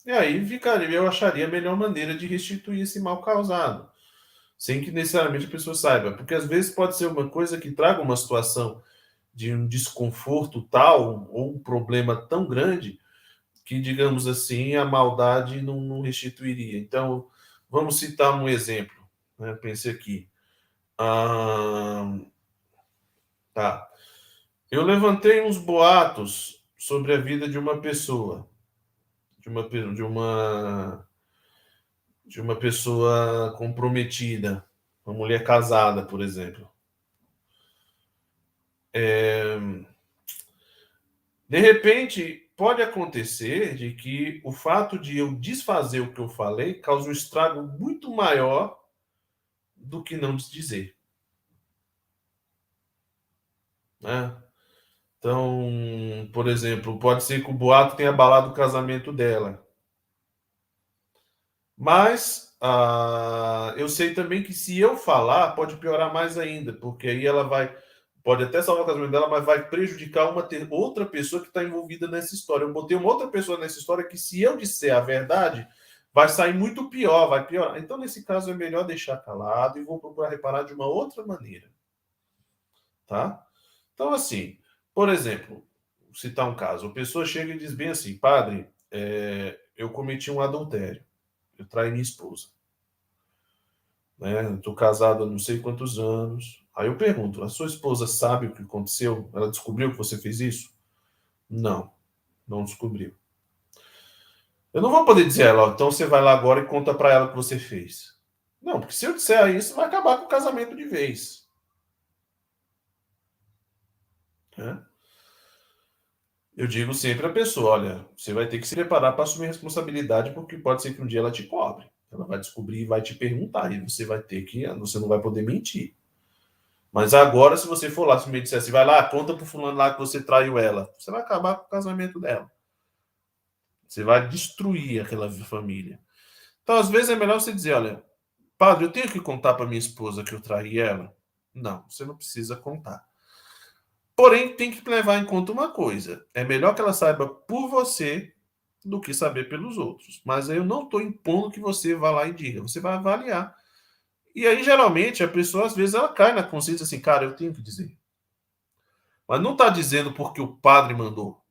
E aí ficaria, eu acharia a melhor maneira de restituir esse mal causado, sem que necessariamente a pessoa saiba, porque às vezes pode ser uma coisa que traga uma situação de um desconforto tal ou um problema tão grande que, digamos assim, a maldade não, não restituiria. Então, vamos citar um exemplo. Né? Pensei aqui. Ah, tá. Eu levantei uns boatos sobre a vida de uma pessoa de uma, de uma, de uma pessoa comprometida, uma mulher casada, por exemplo. É, de repente, pode acontecer de que o fato de eu desfazer o que eu falei cause um estrago muito maior do que não dizer. Né? Então, por exemplo, pode ser que o boato tenha abalado o casamento dela. Mas ah, eu sei também que se eu falar, pode piorar mais ainda, porque aí ela vai. Pode até salvar o casamento dela, mas vai prejudicar uma outra pessoa que está envolvida nessa história. Eu botei uma outra pessoa nessa história que, se eu disser a verdade, vai sair muito pior, vai piorar. Então, nesse caso, é melhor deixar calado e vou procurar reparar de uma outra maneira. Tá? Então, assim, por exemplo, citar um caso, a pessoa chega e diz bem assim, padre, é, eu cometi um adultério, eu traí minha esposa. Né? Estou casado há não sei quantos anos. Aí eu pergunto, a sua esposa sabe o que aconteceu? Ela descobriu que você fez isso? Não, não descobriu. Eu não vou poder dizer a ela, então você vai lá agora e conta para ela o que você fez. Não, porque se eu disser isso, vai acabar com o casamento de vez. Né? Eu digo sempre à pessoa: olha, você vai ter que se preparar para assumir responsabilidade, porque pode ser que um dia ela te cobre. Ela vai descobrir e vai te perguntar, e você vai ter que, você não vai poder mentir. Mas agora, se você for lá, se me disser assim, vai lá, conta pro fulano lá que você traiu ela, você vai acabar com o casamento dela. Você vai destruir aquela família. Então, às vezes, é melhor você dizer: olha, padre, eu tenho que contar para minha esposa que eu traí ela? Não, você não precisa contar. Porém, tem que levar em conta uma coisa: é melhor que ela saiba por você do que saber pelos outros. Mas aí eu não estou impondo que você vá lá e diga, você vai avaliar. E aí, geralmente, a pessoa, às vezes, ela cai na consciência assim, cara, eu tenho que dizer. Mas não está dizendo porque o padre mandou.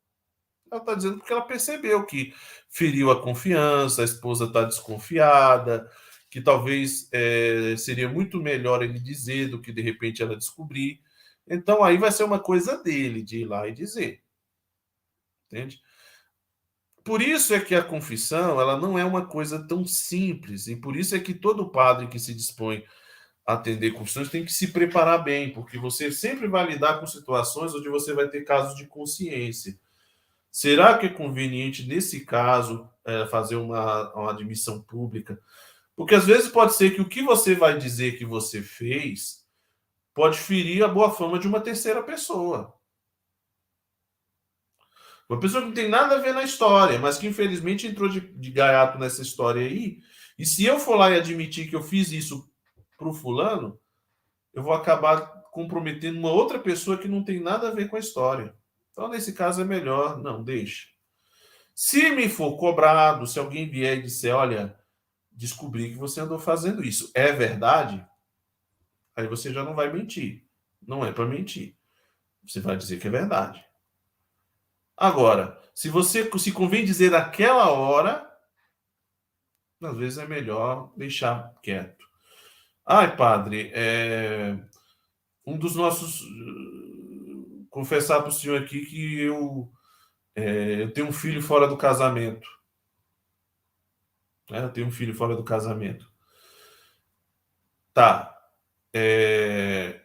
Ela está dizendo porque ela percebeu que feriu a confiança, a esposa está desconfiada, que talvez é, seria muito melhor ele dizer do que de repente ela descobrir. Então aí vai ser uma coisa dele de ir lá e dizer. Entende? Por isso é que a confissão, ela não é uma coisa tão simples, e por isso é que todo padre que se dispõe a atender confissões tem que se preparar bem, porque você sempre vai lidar com situações onde você vai ter casos de consciência. Será que é conveniente, nesse caso, é, fazer uma, uma admissão pública? Porque às vezes pode ser que o que você vai dizer que você fez pode ferir a boa fama de uma terceira pessoa. Uma pessoa que não tem nada a ver na história, mas que infelizmente entrou de, de gaiato nessa história aí. E se eu for lá e admitir que eu fiz isso para o fulano, eu vou acabar comprometendo uma outra pessoa que não tem nada a ver com a história. Então, nesse caso, é melhor, não, deixe. Se me for cobrado, se alguém vier e disser, olha, descobri que você andou fazendo isso, é verdade? Aí você já não vai mentir. Não é para mentir. Você vai dizer que é verdade. Agora, se você se convém dizer naquela hora, às vezes é melhor deixar quieto. Ai, padre, é... um dos nossos. Confessar para o senhor aqui que eu, é... eu tenho um filho fora do casamento. É, eu tenho um filho fora do casamento. Tá, é...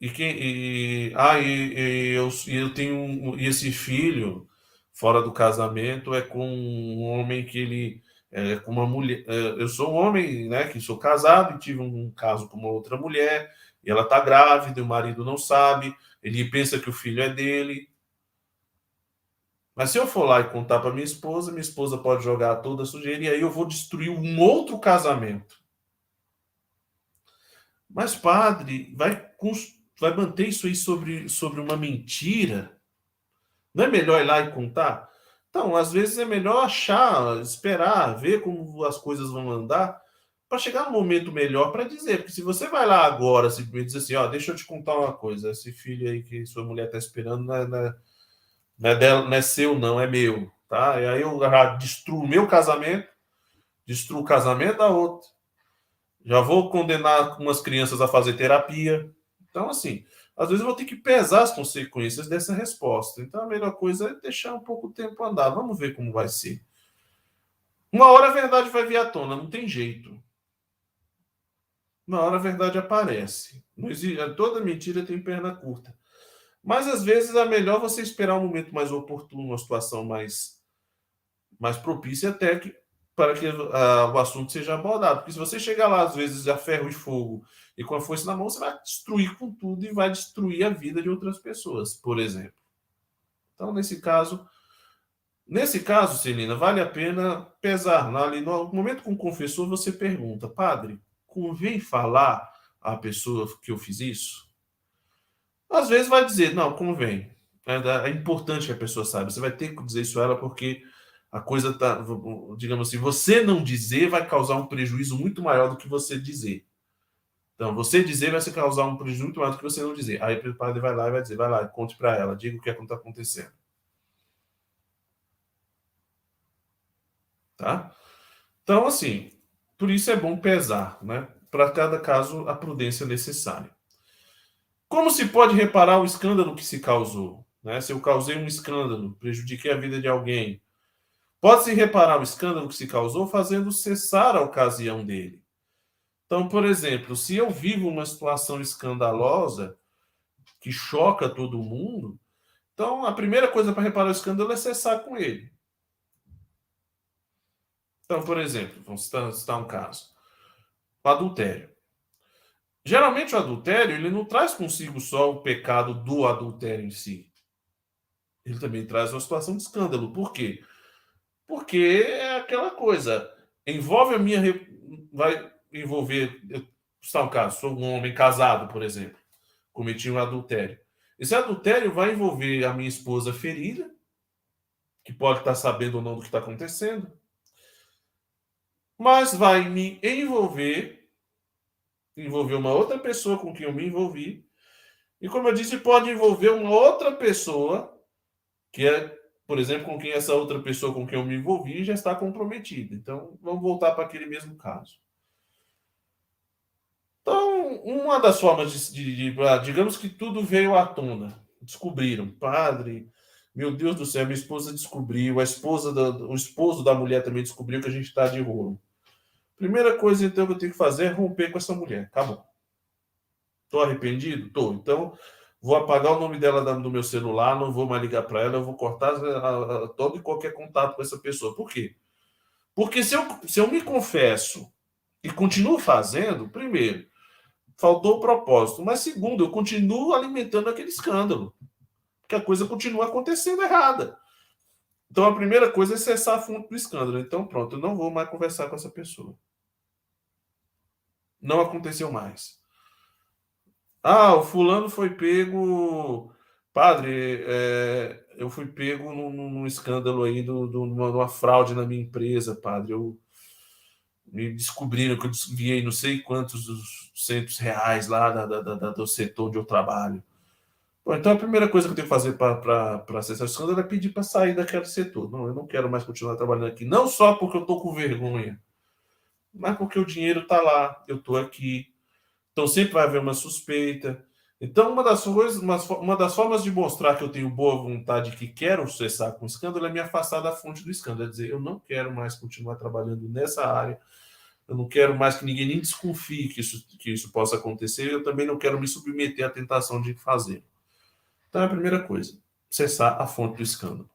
e quem e, ah, e, e eu, e eu tenho um, e esse filho fora do casamento é com um homem que ele é com uma mulher. É, eu sou um homem, né, que sou casado e tive um caso com uma outra mulher e ela está grávida, o marido não sabe, ele pensa que o filho é dele. Mas se eu for lá e contar para minha esposa, minha esposa pode jogar toda a sujeira e aí eu vou destruir um outro casamento. Mas, padre, vai, vai manter isso aí sobre, sobre uma mentira? Não é melhor ir lá e contar? Então, às vezes é melhor achar, esperar, ver como as coisas vão andar, para chegar no momento melhor para dizer. Porque se você vai lá agora, simplesmente dizer assim: ó, deixa eu te contar uma coisa, esse filho aí que sua mulher está esperando não é, não, é, não, é dela, não é seu, não, é meu. Tá? E aí eu já destruo o meu casamento, destruo o casamento da outra, já vou condenar umas crianças a fazer terapia. Então, assim, às vezes eu vou ter que pesar as consequências dessa resposta. Então a melhor coisa é deixar um pouco o tempo andar. Vamos ver como vai ser. Uma hora a verdade vai vir à tona, não tem jeito. Uma hora a verdade aparece. Existe, toda mentira tem perna curta. Mas às vezes é melhor você esperar um momento mais oportuno, uma situação mais, mais propícia até que para que uh, o assunto seja abordado. Porque se você chegar lá, às vezes, a ferro e fogo e com a força na mão, você vai destruir com tudo e vai destruir a vida de outras pessoas, por exemplo. Então, nesse caso, nesse caso, Celina, vale a pena pesar. Ali, no momento com o confessor, você pergunta, padre, convém falar à pessoa que eu fiz isso? Às vezes vai dizer, não, convém. É, é importante que a pessoa saiba. Você vai ter que dizer isso a ela porque a coisa tá, digamos assim, você não dizer vai causar um prejuízo muito maior do que você dizer. Então, você dizer vai causar um prejuízo muito maior do que você não dizer. Aí o padre vai lá e vai dizer, vai lá, conte para ela, diga o que é está acontecendo. Tá? Então, assim, por isso é bom pesar, né? Para cada caso, a prudência necessária. Como se pode reparar o escândalo que se causou? Né? Se eu causei um escândalo, prejudiquei a vida de alguém, Pode-se reparar o escândalo que se causou fazendo cessar a ocasião dele. Então, por exemplo, se eu vivo uma situação escandalosa que choca todo mundo, então a primeira coisa para reparar o escândalo é cessar com ele. Então, por exemplo, vamos citar um caso: o adultério. Geralmente o adultério ele não traz consigo só o pecado do adultério em si. Ele também traz uma situação de escândalo. Por quê? Porque é aquela coisa, envolve a minha. Vai envolver. Está um caso, sou um homem casado, por exemplo, cometi um adultério. Esse adultério vai envolver a minha esposa ferida, que pode estar sabendo ou não do que está acontecendo, mas vai me envolver, envolver uma outra pessoa com quem eu me envolvi, e como eu disse, pode envolver uma outra pessoa que é por exemplo, com quem essa outra pessoa com quem eu me envolvi já está comprometida. Então, vamos voltar para aquele mesmo caso. Então, uma das formas de, de, de, ah, digamos que tudo veio à tona, descobriram, padre, meu Deus do céu, minha esposa descobriu, a esposa da, o esposo da mulher também descobriu que a gente está de rolo. Primeira coisa então que eu tenho que fazer é romper com essa mulher. Acabou. Estou arrependido? Estou. Então, vou apagar o nome dela do meu celular, não vou mais ligar para ela, eu vou cortar todo e qualquer contato com essa pessoa. Por quê? Porque se eu, se eu me confesso e continuo fazendo, primeiro, faltou o propósito, mas segundo, eu continuo alimentando aquele escândalo, porque a coisa continua acontecendo errada. Então a primeira coisa é cessar a fonte do escândalo. Então pronto, eu não vou mais conversar com essa pessoa. Não aconteceu mais. Ah, o fulano foi pego. Padre, é, eu fui pego num, num escândalo aí, do, do, numa, numa, fraude na minha empresa, padre. Eu me descobriram que eu desviei não sei quantos dos centos reais lá da, da, da, do setor onde eu trabalho. Bom, então a primeira coisa que eu tenho que fazer para acessar o escândalo é pedir para sair daquele setor. Não, eu não quero mais continuar trabalhando aqui. Não só porque eu estou com vergonha, mas porque o dinheiro está lá, eu estou aqui, então sempre vai haver uma suspeita. Então, uma das, coisas, uma, das formas de mostrar que eu tenho boa vontade que quero cessar com o escândalo é me afastar da fonte do escândalo. É dizer, eu não quero mais continuar trabalhando nessa área, Eu não quero mais que ninguém nem desconfie que isso, que isso possa acontecer. Eu também não quero me submeter à tentação de fazer. Então, é a primeira coisa: cessar a fonte do escândalo.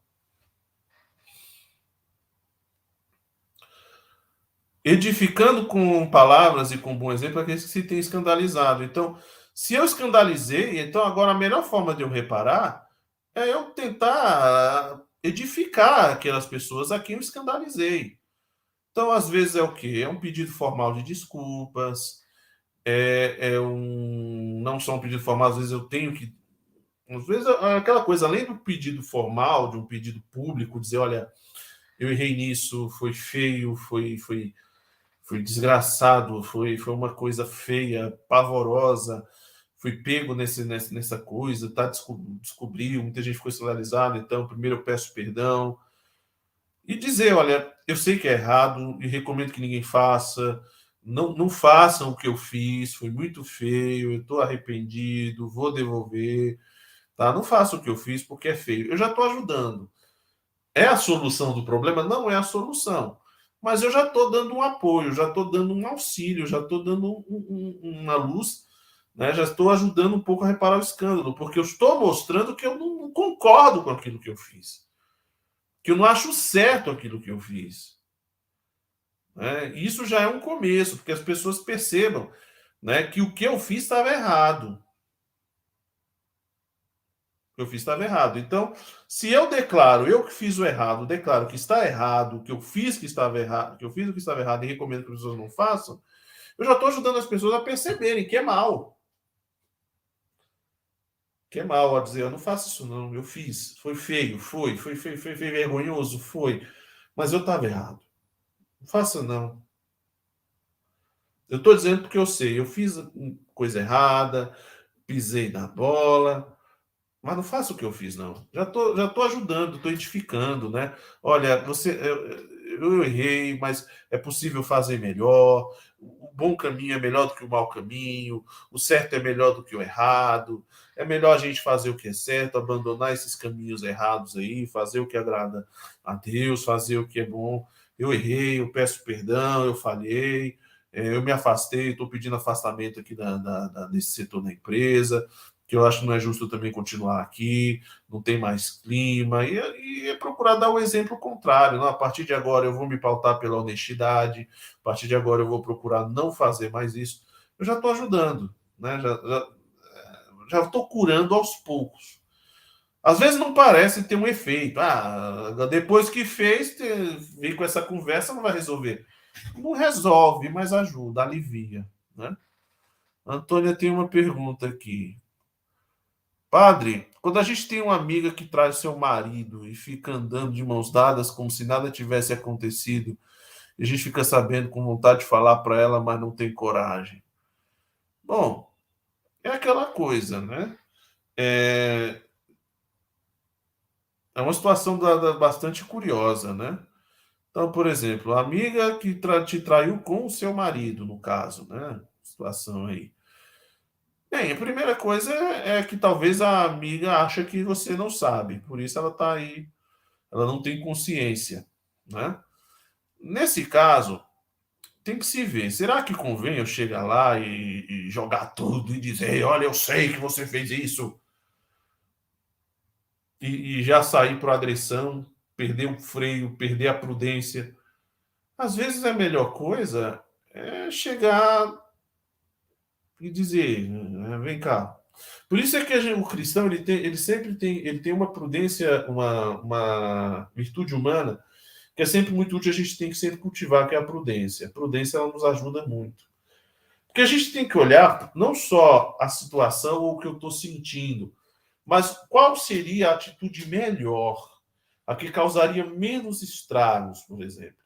Edificando com palavras e com bom exemplo aqueles que se têm escandalizado. Então, se eu escandalizei, então agora a melhor forma de eu reparar é eu tentar edificar aquelas pessoas a quem eu escandalizei. Então, às vezes é o quê? É um pedido formal de desculpas, é, é um. Não só um pedido formal, às vezes eu tenho que. Às vezes é aquela coisa, além do pedido formal, de um pedido público, dizer, olha, eu errei nisso, foi feio, foi, foi, foi desgraçado, foi, foi uma coisa feia, pavorosa, fui pego nesse, nessa coisa, tá? Descobriu, muita gente ficou escandalizada, então primeiro eu peço perdão. E dizer, olha, eu sei que é errado e recomendo que ninguém faça. Não, não façam o que eu fiz, foi muito feio, eu estou arrependido, vou devolver. Tá? Não façam o que eu fiz porque é feio. Eu já estou ajudando. É a solução do problema? Não é a solução. Mas eu já estou dando um apoio, já estou dando um auxílio, já estou dando um, um, uma luz né? Já estou ajudando um pouco a reparar o escândalo, porque eu estou mostrando que eu não, não concordo com aquilo que eu fiz, que eu não acho certo aquilo que eu fiz. Né? Isso já é um começo, porque as pessoas percebam né, que o que eu fiz estava errado. Que eu fiz estava errado. Então, se eu declaro, eu que fiz o errado, declaro que está errado, que eu fiz que estava errado, que eu fiz o que estava errado e recomendo que as pessoas não façam, eu já estou ajudando as pessoas a perceberem que é mal que é mal a dizer, eu não faço isso não, eu fiz, foi feio, foi, foi, foi, foi, foi vergonhoso, foi, mas eu estava errado. Não faça não. Eu estou dizendo porque eu sei, eu fiz coisa errada, pisei na bola, mas não faça o que eu fiz não. Já tô, já tô ajudando, estou edificando, né? Olha, você, eu, eu errei, mas é possível fazer melhor o bom caminho é melhor do que o mau caminho, o certo é melhor do que o errado. É melhor a gente fazer o que é certo, abandonar esses caminhos errados aí, fazer o que agrada a Deus, fazer o que é bom. Eu errei, eu peço perdão, eu falhei, é, eu me afastei, estou pedindo afastamento aqui da, da, da, desse setor da empresa, que eu acho que não é justo também continuar aqui, não tem mais clima, e, e é procurar dar o um exemplo contrário. Não? A partir de agora eu vou me pautar pela honestidade, a partir de agora eu vou procurar não fazer mais isso. Eu já estou ajudando, né? já estou curando aos poucos. Às vezes não parece ter um efeito. Ah, depois que fez, vem com essa conversa, não vai resolver. Não resolve, mas ajuda, alivia. Né? Antônia tem uma pergunta aqui. Padre, quando a gente tem uma amiga que traz seu marido e fica andando de mãos dadas como se nada tivesse acontecido, e a gente fica sabendo com vontade de falar para ela, mas não tem coragem. Bom, é aquela coisa, né? É, é uma situação da, da, bastante curiosa, né? Então, por exemplo, a amiga que tra te traiu com o seu marido, no caso, né? Situação aí. Bem, a primeira coisa é, é que talvez a amiga acha que você não sabe, por isso ela está aí, ela não tem consciência, né? Nesse caso, tem que se ver. Será que convém eu chegar lá e, e jogar tudo e dizer, olha, eu sei que você fez isso, e, e já sair para agressão, perder o freio, perder a prudência? Às vezes a melhor coisa é chegar e dizer, né, vem cá. Por isso é que gente, o cristão ele, tem, ele sempre tem, ele tem uma prudência, uma, uma virtude humana que é sempre muito útil, a gente tem que sempre cultivar, que é a prudência. A prudência ela nos ajuda muito. Porque a gente tem que olhar não só a situação ou o que eu estou sentindo, mas qual seria a atitude melhor, a que causaria menos estragos, por exemplo.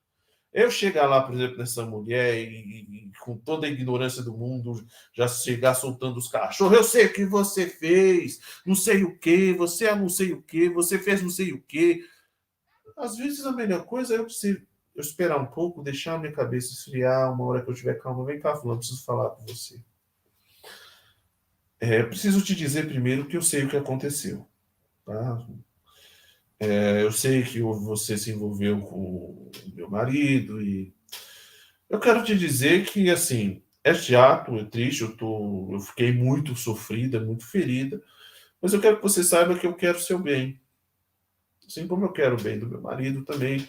Eu chegar lá, por exemplo, nessa mulher e, e, com toda a ignorância do mundo, já chegar soltando os cachorros, eu sei o que você fez, não sei o que, você é não sei o que, você fez não sei o que. Às vezes a melhor coisa é eu, eu esperar um pouco, deixar a minha cabeça esfriar, uma hora que eu estiver calmo, vem cá, fulano, preciso falar com você. É, preciso te dizer primeiro que eu sei o que aconteceu. Tá? É, eu sei que você se envolveu com meu marido e Eu quero te dizer que, assim, é chato, é triste, eu, tô, eu fiquei muito sofrida, muito ferida, mas eu quero que você saiba que eu quero seu bem. Assim como eu quero o bem do meu marido também.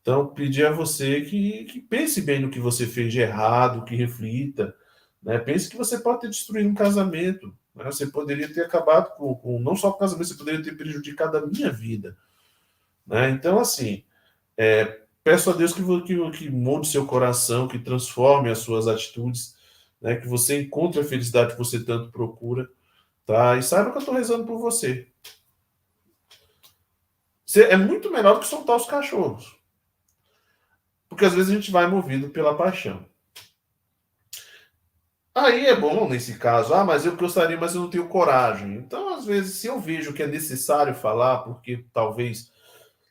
Então, pedir a você que, que pense bem no que você fez de errado, que reflita. Né? Pense que você pode ter destruído um casamento. Você poderia ter acabado com, com, não só o casamento, você poderia ter prejudicado a minha vida. Né? Então, assim, é, peço a Deus que, que, que molde seu coração, que transforme as suas atitudes, né? que você encontre a felicidade que você tanto procura. Tá? E saiba que eu estou rezando por você. É muito melhor do que soltar os cachorros. Porque às vezes a gente vai movido pela paixão. Aí é bom, nesse caso, ah, mas eu gostaria, mas eu não tenho coragem. Então, às vezes, se eu vejo que é necessário falar, porque talvez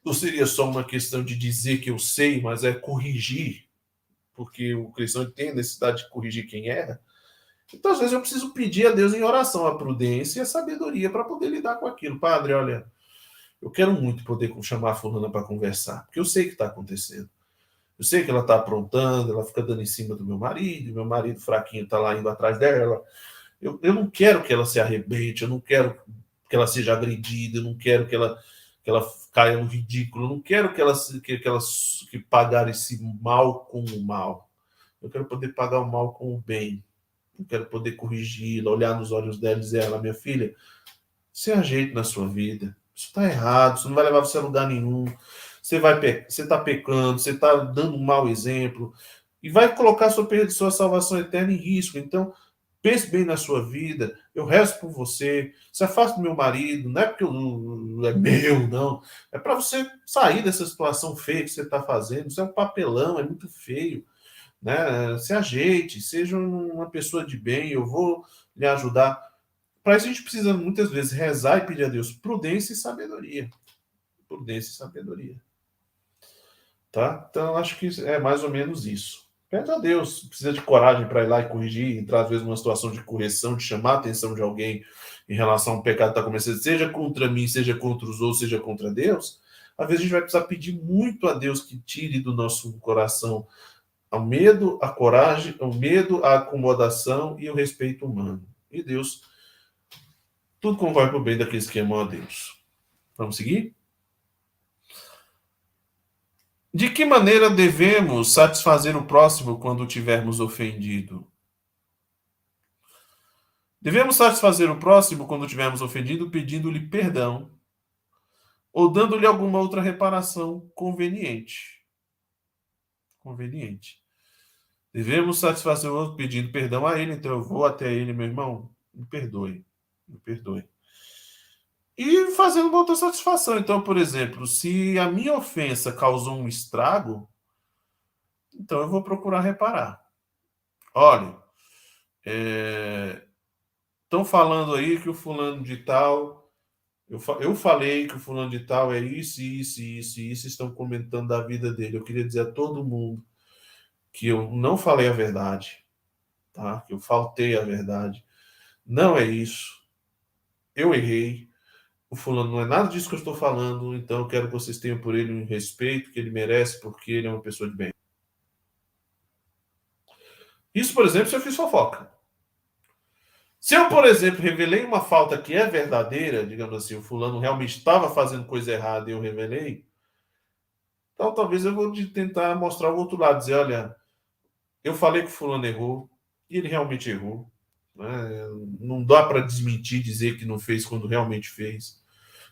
não seria só uma questão de dizer que eu sei, mas é corrigir, porque o cristão tem necessidade de corrigir quem erra. Então, às vezes, eu preciso pedir a Deus em oração a prudência e a sabedoria para poder lidar com aquilo. Padre, olha, eu quero muito poder chamar a fulana para conversar, porque eu sei o que está acontecendo. Eu sei que ela está aprontando, ela fica dando em cima do meu marido, meu marido fraquinho está lá indo atrás dela. Eu, eu não quero que ela se arrebente, eu não quero que ela seja agredida, eu não quero que ela, que ela caia no ridículo, eu não quero que ela, que, que ela que pagar esse mal com o mal. Eu quero poder pagar o mal com o bem. Eu quero poder corrigi-la, olhar nos olhos dela e dizer: ela, minha filha, se ajeite na sua vida. Isso está errado, isso não vai levar você a lugar nenhum. Você vai você está pecando, você está dando um mau exemplo e vai colocar sua, sua salvação eterna em risco. Então, pense bem na sua vida. Eu rezo por você. Se afaste do meu marido. Não é porque eu, é meu, não. É para você sair dessa situação feia que você está fazendo. Isso é um papelão, é muito feio. Né? Se ajeite, seja uma pessoa de bem. Eu vou lhe ajudar. Para isso a gente precisa muitas vezes rezar e pedir a Deus prudência e sabedoria. Prudência e sabedoria. Tá? Então acho que é mais ou menos isso. Pede a Deus, precisa de coragem para ir lá e corrigir, entrar às vezes numa situação de correção, de chamar a atenção de alguém em relação ao pecado que está começando, seja contra mim, seja contra os outros, seja contra Deus. Às vezes a gente vai precisar pedir muito a Deus que tire do nosso coração o medo, a coragem, o medo, a acomodação e o respeito humano. E Deus tudo concorre para o bem daqueles que amam a Deus. Vamos seguir? De que maneira devemos satisfazer o próximo quando tivermos ofendido? Devemos satisfazer o próximo quando tivermos ofendido, pedindo-lhe perdão ou dando-lhe alguma outra reparação conveniente. Conveniente. Devemos satisfazer o outro pedindo perdão a ele, então eu vou até ele, meu irmão, me perdoe me perdoe. E fazendo uma outra satisfação. Então, por exemplo, se a minha ofensa causou um estrago, então eu vou procurar reparar. Olha, estão é, falando aí que o fulano de tal. Eu, eu falei que o fulano de tal é isso, isso, isso, isso. Estão comentando da vida dele. Eu queria dizer a todo mundo que eu não falei a verdade, tá? Que eu faltei a verdade. Não é isso eu errei, o fulano não é nada disso que eu estou falando, então eu quero que vocês tenham por ele um respeito que ele merece, porque ele é uma pessoa de bem. Isso, por exemplo, se eu fiz fofoca. Se eu, por exemplo, revelei uma falta que é verdadeira, digamos assim, o fulano realmente estava fazendo coisa errada e eu revelei, então talvez eu vou tentar mostrar o outro lado, dizer, olha, eu falei que o fulano errou, e ele realmente errou. Né? Não dá para desmentir, dizer que não fez quando realmente fez.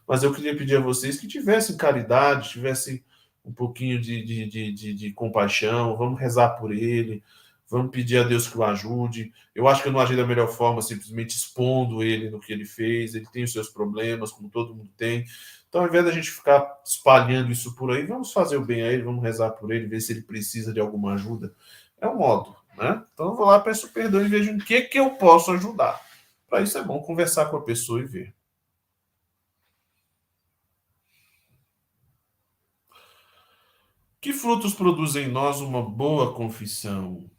Mas eu queria pedir a vocês que tivessem caridade, tivessem um pouquinho de, de, de, de, de compaixão, vamos rezar por ele, vamos pedir a Deus que o ajude. Eu acho que eu não agi da melhor forma, simplesmente expondo ele no que ele fez. Ele tem os seus problemas, como todo mundo tem. Então, ao invés da gente ficar espalhando isso por aí, vamos fazer o bem a ele, vamos rezar por ele, ver se ele precisa de alguma ajuda. É um modo. Né? Então eu vou lá, peço perdão e vejo em que, que eu posso ajudar. Para isso é bom conversar com a pessoa e ver. Que frutos produz em nós uma boa confissão?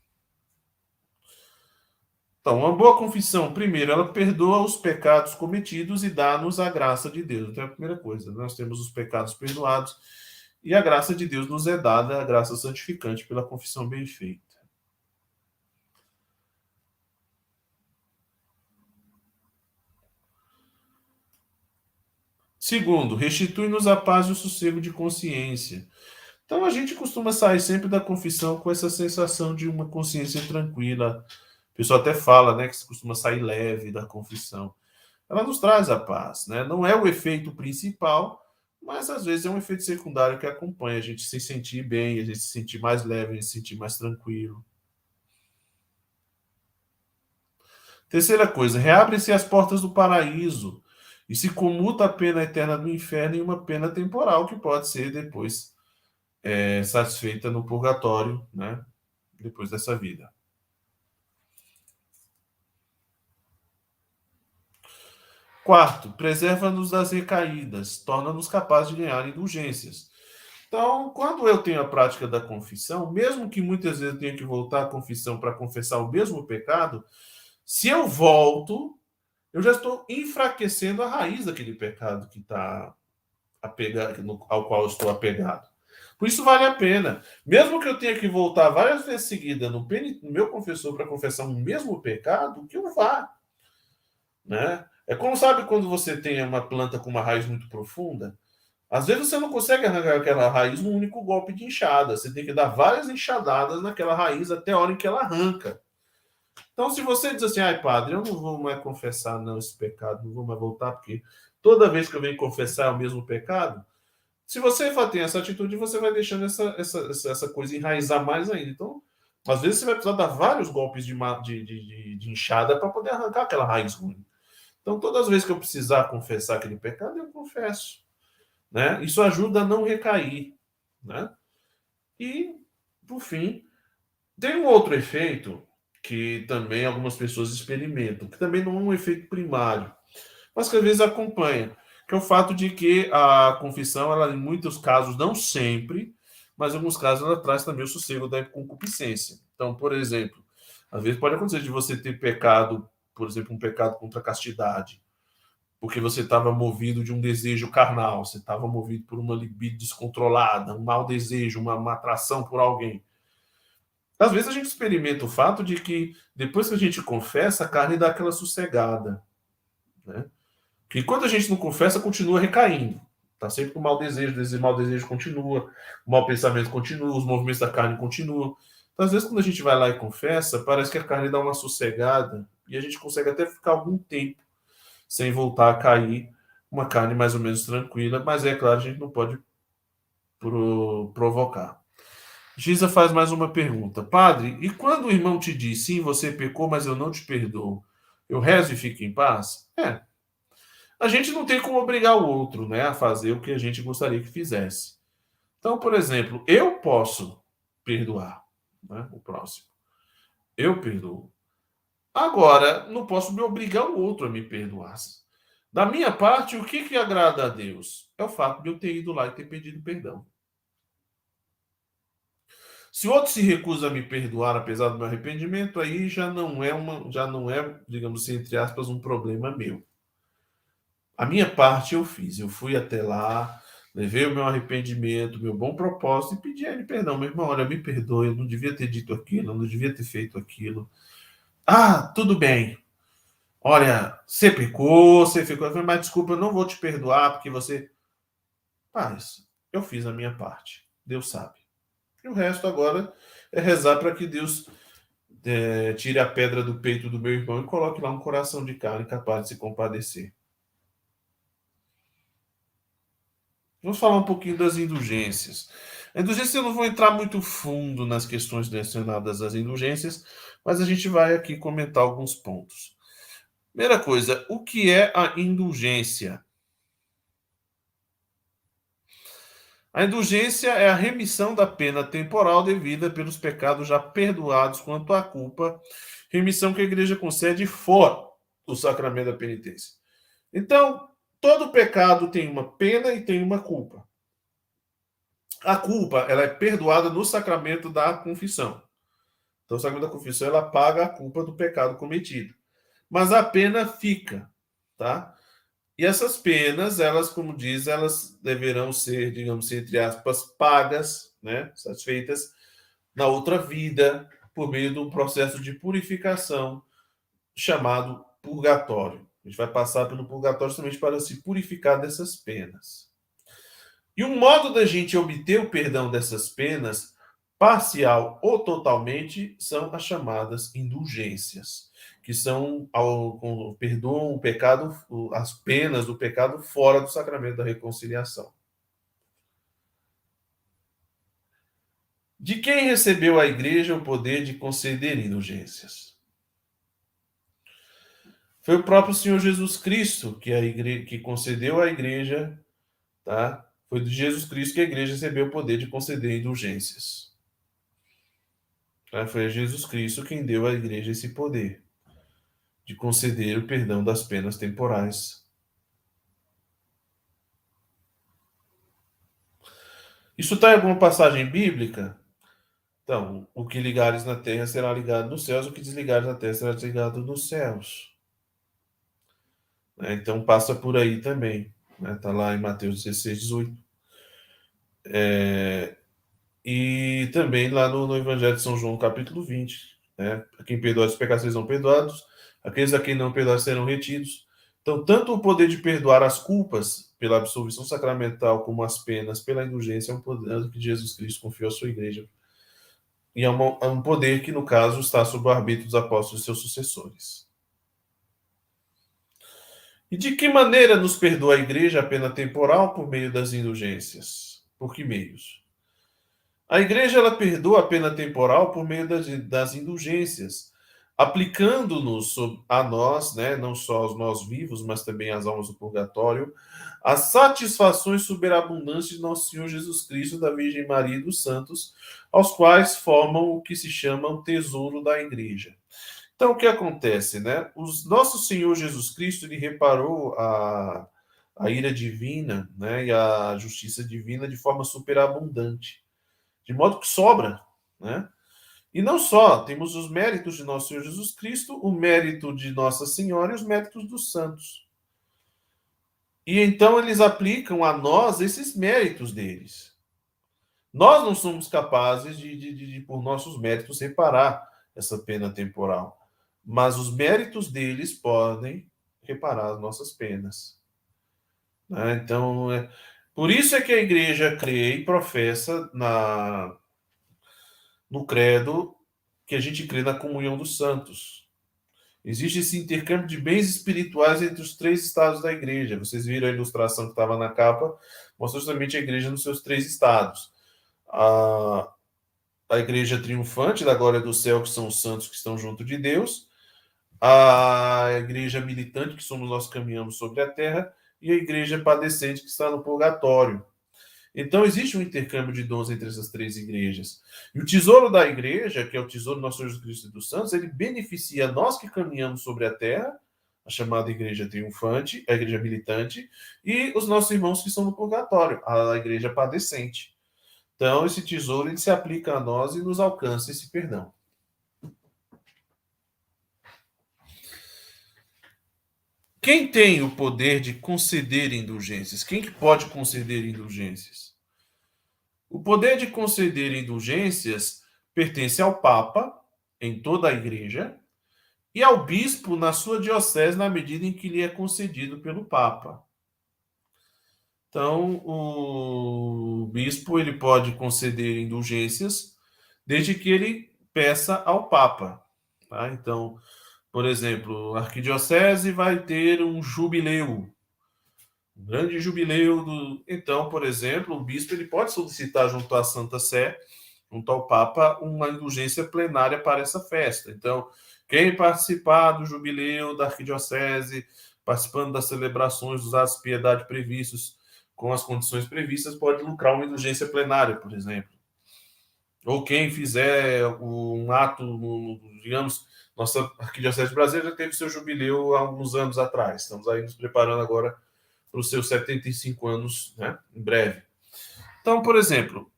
Então, uma boa confissão, primeiro, ela perdoa os pecados cometidos e dá-nos a graça de Deus. Então, é a primeira coisa, né? nós temos os pecados perdoados e a graça de Deus nos é dada, a graça santificante pela confissão bem feita. Segundo, restitui-nos a paz e o sossego de consciência. Então a gente costuma sair sempre da confissão com essa sensação de uma consciência tranquila. O pessoal até fala, né, que se costuma sair leve da confissão. Ela nos traz a paz, né? Não é o efeito principal, mas às vezes é um efeito secundário que acompanha a gente se sentir bem, a gente se sentir mais leve, a gente se sentir mais tranquilo. Terceira coisa, reabrem-se as portas do paraíso e se comuta a pena eterna do inferno em uma pena temporal que pode ser depois é, satisfeita no purgatório, né? Depois dessa vida. Quarto, preserva-nos das recaídas, torna-nos capazes de ganhar indulgências. Então, quando eu tenho a prática da confissão, mesmo que muitas vezes eu tenha que voltar à confissão para confessar o mesmo pecado, se eu volto, eu já estou enfraquecendo a raiz daquele pecado que está apegado, ao qual eu estou apegado. Por isso vale a pena. Mesmo que eu tenha que voltar várias vezes seguidas no, no meu confessor para confessar o mesmo pecado, que eu vá. Né? É como sabe quando você tem uma planta com uma raiz muito profunda? Às vezes você não consegue arrancar aquela raiz num único golpe de enxada. Você tem que dar várias enxadadas naquela raiz até a hora em que ela arranca. Então, se você diz assim, ai, padre, eu não vou mais confessar não esse pecado, não vou mais voltar, porque toda vez que eu venho confessar é o mesmo pecado, se você tem essa atitude, você vai deixando essa, essa, essa coisa enraizar mais ainda. Então, às vezes você vai precisar dar vários golpes de, de, de, de enxada para poder arrancar aquela raiz ruim. Então, todas as vezes que eu precisar confessar aquele pecado, eu confesso. Né? Isso ajuda a não recair. Né? E, por fim, tem um outro efeito que também algumas pessoas experimentam, que também não é um efeito primário, mas que às vezes acompanha, que é o fato de que a confissão, ela em muitos casos, não sempre, mas em alguns casos ela traz também o sossego da concupiscência. Então, por exemplo, às vezes pode acontecer de você ter pecado, por exemplo, um pecado contra a castidade, porque você estava movido de um desejo carnal, você estava movido por uma libido descontrolada, um mau desejo, uma, uma atração por alguém. Às vezes a gente experimenta o fato de que depois que a gente confessa, a carne dá aquela sossegada. Né? Que quando a gente não confessa, continua recaindo. Está sempre com o mau desejo, o mau desejo continua, o mau pensamento continua, os movimentos da carne continuam. Então, às vezes, quando a gente vai lá e confessa, parece que a carne dá uma sossegada e a gente consegue até ficar algum tempo sem voltar a cair, uma carne mais ou menos tranquila, mas é claro, a gente não pode provocar. Giza faz mais uma pergunta. Padre, e quando o irmão te diz, sim, você pecou, mas eu não te perdoo, eu rezo e fico em paz? É. A gente não tem como obrigar o outro né, a fazer o que a gente gostaria que fizesse. Então, por exemplo, eu posso perdoar né, o próximo. Eu perdoo. Agora, não posso me obrigar o outro a me perdoar. Da minha parte, o que, que agrada a Deus? É o fato de eu ter ido lá e ter pedido perdão. Se o outro se recusa a me perdoar apesar do meu arrependimento, aí já não é uma, já não é, digamos assim, entre aspas, um problema meu. A minha parte eu fiz, eu fui até lá, levei o meu arrependimento, meu bom propósito e pedi a ele perdão. Meu irmão, olha, me perdoe, eu não devia ter dito aquilo, eu não devia ter feito aquilo. Ah, tudo bem. Olha, você pecou, você ficou, mas desculpa, eu não vou te perdoar porque você. Paz, eu fiz a minha parte. Deus sabe. E o resto agora é rezar para que Deus é, tire a pedra do peito do meu irmão e coloque lá um coração de carne capaz de se compadecer. Vamos falar um pouquinho das indulgências. A indulgência eu não vou entrar muito fundo nas questões relacionadas às indulgências, mas a gente vai aqui comentar alguns pontos. Primeira coisa, o que é a indulgência? A indulgência é a remissão da pena temporal devida pelos pecados já perdoados quanto à culpa, remissão que a igreja concede fora do sacramento da penitência. Então, todo pecado tem uma pena e tem uma culpa. A culpa, ela é perdoada no sacramento da confissão. Então, o sacramento da confissão, ela paga a culpa do pecado cometido. Mas a pena fica, tá? E essas penas, elas, como diz, elas deverão ser, digamos, entre aspas, pagas, né, satisfeitas na outra vida, por meio de um processo de purificação chamado purgatório. A gente vai passar pelo purgatório somente para se purificar dessas penas. E o modo da gente obter o perdão dessas penas, parcial ou totalmente, são as chamadas indulgências, que são ao, perdoam o pecado, as penas do pecado fora do sacramento da reconciliação. De quem recebeu a igreja o poder de conceder indulgências? Foi o próprio Senhor Jesus Cristo que, a igreja, que concedeu à igreja, tá? Foi de Jesus Cristo que a igreja recebeu o poder de conceder indulgências. Tá? Foi Jesus Cristo quem deu à igreja esse poder de conceder o perdão das penas temporais. Isso está em alguma passagem bíblica? Então, o que ligares na terra será ligado nos céus, o que desligares na terra será desligado nos céus. Né? Então, passa por aí também. Está né? Tá lá em Mateus 16, 18. É, e também lá no, no, Evangelho de São João, capítulo 20. Né? A quem perdoa os pecados serão perdoados, aqueles a quem não perdoar serão retidos. Então, tanto o poder de perdoar as culpas pela absolvição sacramental, como as penas pela indulgência, é um poder que Jesus Cristo confiou à sua igreja e é, uma, é um poder que, no caso, está sob o arbítrio dos apóstolos e seus sucessores. E de que maneira nos perdoa a igreja a pena temporal por meio das indulgências? Por que meios? A igreja ela perdoa a pena temporal por meio das, das indulgências, aplicando-nos a nós, né, não só aos nós vivos, mas também às almas do purgatório, as satisfações superabundantes de nosso Senhor Jesus Cristo, da Virgem Maria e dos santos, aos quais formam o que se chama o tesouro da igreja. Então, o que acontece, né? O nosso Senhor Jesus Cristo, ele reparou a, a ira divina, né, e a justiça divina de forma superabundante, de modo que sobra, né? E não só, temos os méritos de nosso Senhor Jesus Cristo, o mérito de Nossa Senhora e os méritos dos santos. E então eles aplicam a nós esses méritos deles. Nós não somos capazes de, de, de, de, por nossos méritos, reparar essa pena temporal. Mas os méritos deles podem reparar as nossas penas. Né? Então, é, por isso é que a igreja crê e professa na, no credo que a gente crê na comunhão dos santos. Existe esse intercâmbio de bens espirituais entre os três estados da igreja. Vocês viram a ilustração que estava na capa, mostra justamente a igreja nos seus três estados. A, a igreja triunfante da glória do céu, que são os santos que estão junto de Deus, a igreja militante, que somos nós caminhamos sobre a terra, e a igreja padecente, que está no purgatório. Então, existe um intercâmbio de dons entre essas três igrejas. E o tesouro da igreja, que é o tesouro do nosso Jesus Cristo e dos santos, ele beneficia nós que caminhamos sobre a terra, a chamada igreja triunfante, a igreja militante, e os nossos irmãos que estão no purgatório, a igreja padecente. Então, esse tesouro ele se aplica a nós e nos alcança esse perdão. Quem tem o poder de conceder indulgências? Quem que pode conceder indulgências? O poder de conceder indulgências pertence ao Papa, em toda a igreja, e ao bispo na sua diocese, na medida em que lhe é concedido pelo Papa. Então, o bispo ele pode conceder indulgências desde que ele peça ao Papa. Tá? Então, por exemplo, a arquidiocese vai ter um jubileu um grande jubileu do. Então, por exemplo, o bispo ele pode solicitar junto à Santa Sé, junto ao Papa, uma indulgência plenária para essa festa. Então, quem participar do jubileu da arquidiocese, participando das celebrações dos atos de piedade previstos com as condições previstas, pode lucrar uma indulgência plenária, por exemplo. Ou quem fizer um ato, digamos, nossa Arquidiocese de Brasília já teve seu jubileu há alguns anos atrás. Estamos aí nos preparando agora para os seus 75 anos, né, em breve. Então, por exemplo,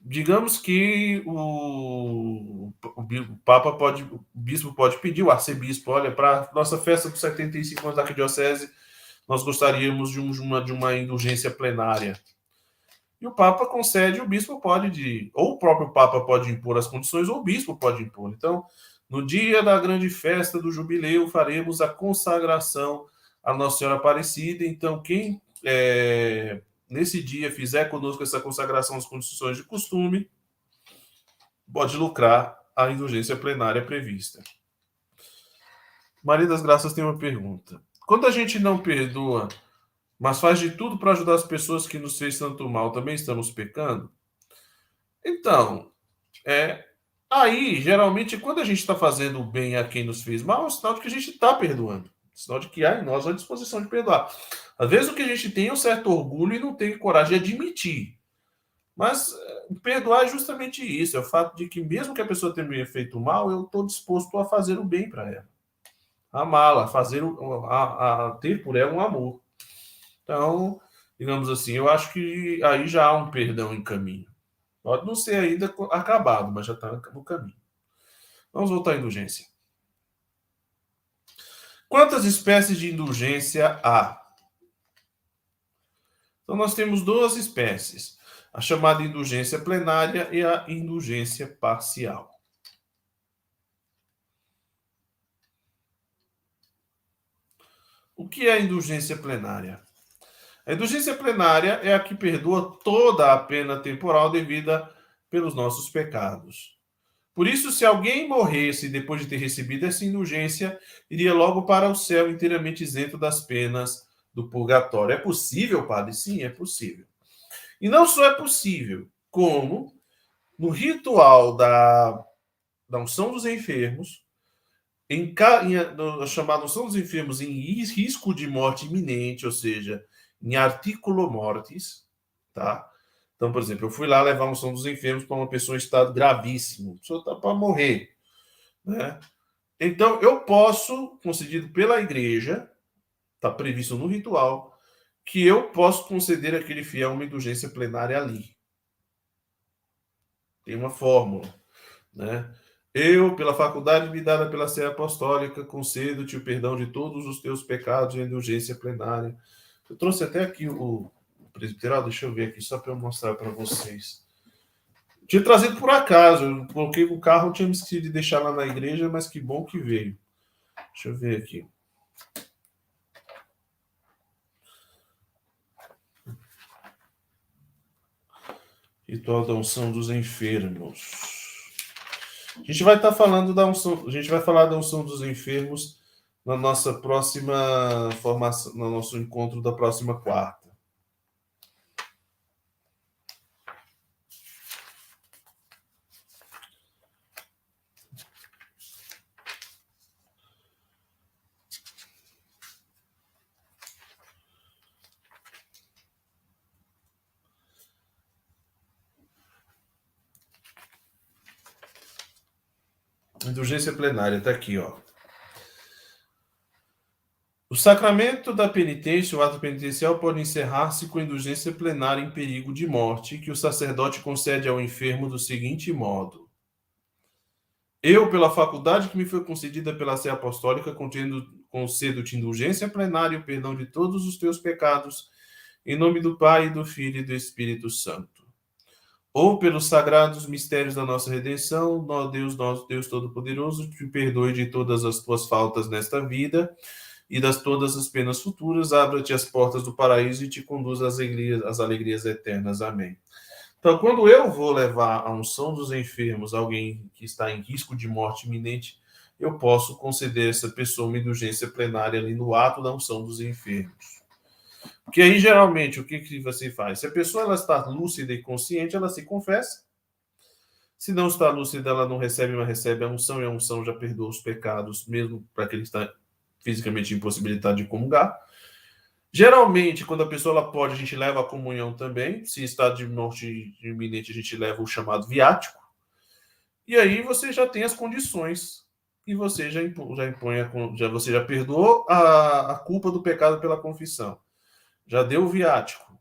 digamos que o, o, Papa pode, o bispo pode pedir, o arcebispo, olha, para nossa festa dos 75 anos da arquidiocese, nós gostaríamos de, um, de, uma, de uma indulgência plenária. E o Papa concede, o bispo pode, de, ou o próprio Papa pode impor as condições, ou o bispo pode impor. Então, No dia da grande festa do jubileu, faremos a consagração à Nossa Senhora Aparecida. Então, quem é, nesse dia fizer conosco essa consagração às condições de costume, pode lucrar a indulgência plenária prevista. Maria das Graças tem uma pergunta. Quando a gente não perdoa, mas faz de tudo para ajudar as pessoas que nos fez tanto mal, também estamos pecando? Então, é, Aí, geralmente, quando a gente está fazendo bem a quem nos fez mal, é um sinal de que a gente está perdoando. Sinal de que há em nós a disposição de perdoar. Às vezes o que a gente tem é um certo orgulho e não tem coragem de admitir. Mas eh, perdoar é justamente isso, é o fato de que mesmo que a pessoa tenha me feito mal, eu estou disposto a fazer o bem para ela. Amá-la, fazer o, a, a, ter por ela um amor. Então, digamos assim, eu acho que aí já há um perdão em caminho. Pode não ser ainda acabado, mas já está no caminho. Vamos voltar à indulgência. Quantas espécies de indulgência há? Então, nós temos duas espécies: a chamada indulgência plenária e a indulgência parcial. O que é a indulgência plenária? A indulgência plenária é a que perdoa toda a pena temporal devida pelos nossos pecados. Por isso, se alguém morresse depois de ter recebido essa indulgência, iria logo para o céu inteiramente isento das penas do purgatório. É possível, padre? Sim, é possível. E não só é possível, como no ritual da, da unção dos enfermos, em, em no, chamado unção dos enfermos em risco de morte iminente, ou seja, em articulo mortis, tá? Então, por exemplo, eu fui lá levar um som dos enfermos para uma pessoa em estado gravíssimo, a pessoa está para morrer, né? Então, eu posso, concedido pela igreja, está previsto no ritual, que eu posso conceder àquele fiel uma indulgência plenária ali. Tem uma fórmula, né? Eu, pela faculdade me dada pela Sé Apostólica, concedo-te o perdão de todos os teus pecados e a indulgência plenária eu trouxe até aqui o, presbiteral, deixa eu ver aqui, só para eu mostrar para vocês. Tinha trazido por acaso, eu coloquei o carro, tinha me esquecido de deixar lá na igreja, mas que bom que veio. Deixa eu ver aqui. Ritual da unção dos enfermos. A gente vai estar tá falando da unção, a gente vai falar da unção dos enfermos na nossa próxima formação, no nosso encontro da próxima quarta. Indulgência plenária, está aqui, ó. O sacramento da penitência, o ato penitencial, pode encerrar-se com indulgência plenária em perigo de morte, que o sacerdote concede ao enfermo do seguinte modo: Eu, pela faculdade que me foi concedida pela Sé Apostólica, concedo-te indulgência plenária e o perdão de todos os teus pecados, em nome do Pai, do Filho e do Espírito Santo. Ou pelos sagrados mistérios da nossa redenção, ó Deus, nosso Deus Todo-Poderoso, te perdoe de todas as tuas faltas nesta vida e das todas as penas futuras, abra-te as portas do paraíso e te conduz às alegrias, às alegrias eternas. Amém. Então, quando eu vou levar a unção dos enfermos, alguém que está em risco de morte iminente, eu posso conceder a essa pessoa uma indulgência plenária ali no ato da unção dos enfermos. Porque aí, geralmente, o que, que você faz? Se a pessoa ela está lúcida e consciente, ela se confessa. Se não está lúcida, ela não recebe, mas recebe a unção, e a unção já perdoa os pecados, mesmo para aquele que está fisicamente impossibilitado de comungar. Geralmente, quando a pessoa ela pode, a gente leva a comunhão também. Se está de morte iminente, a gente leva o chamado viático. E aí você já tem as condições e você já impõe, já impõe a, já, você já perdoou a, a culpa do pecado pela confissão. Já deu o viático.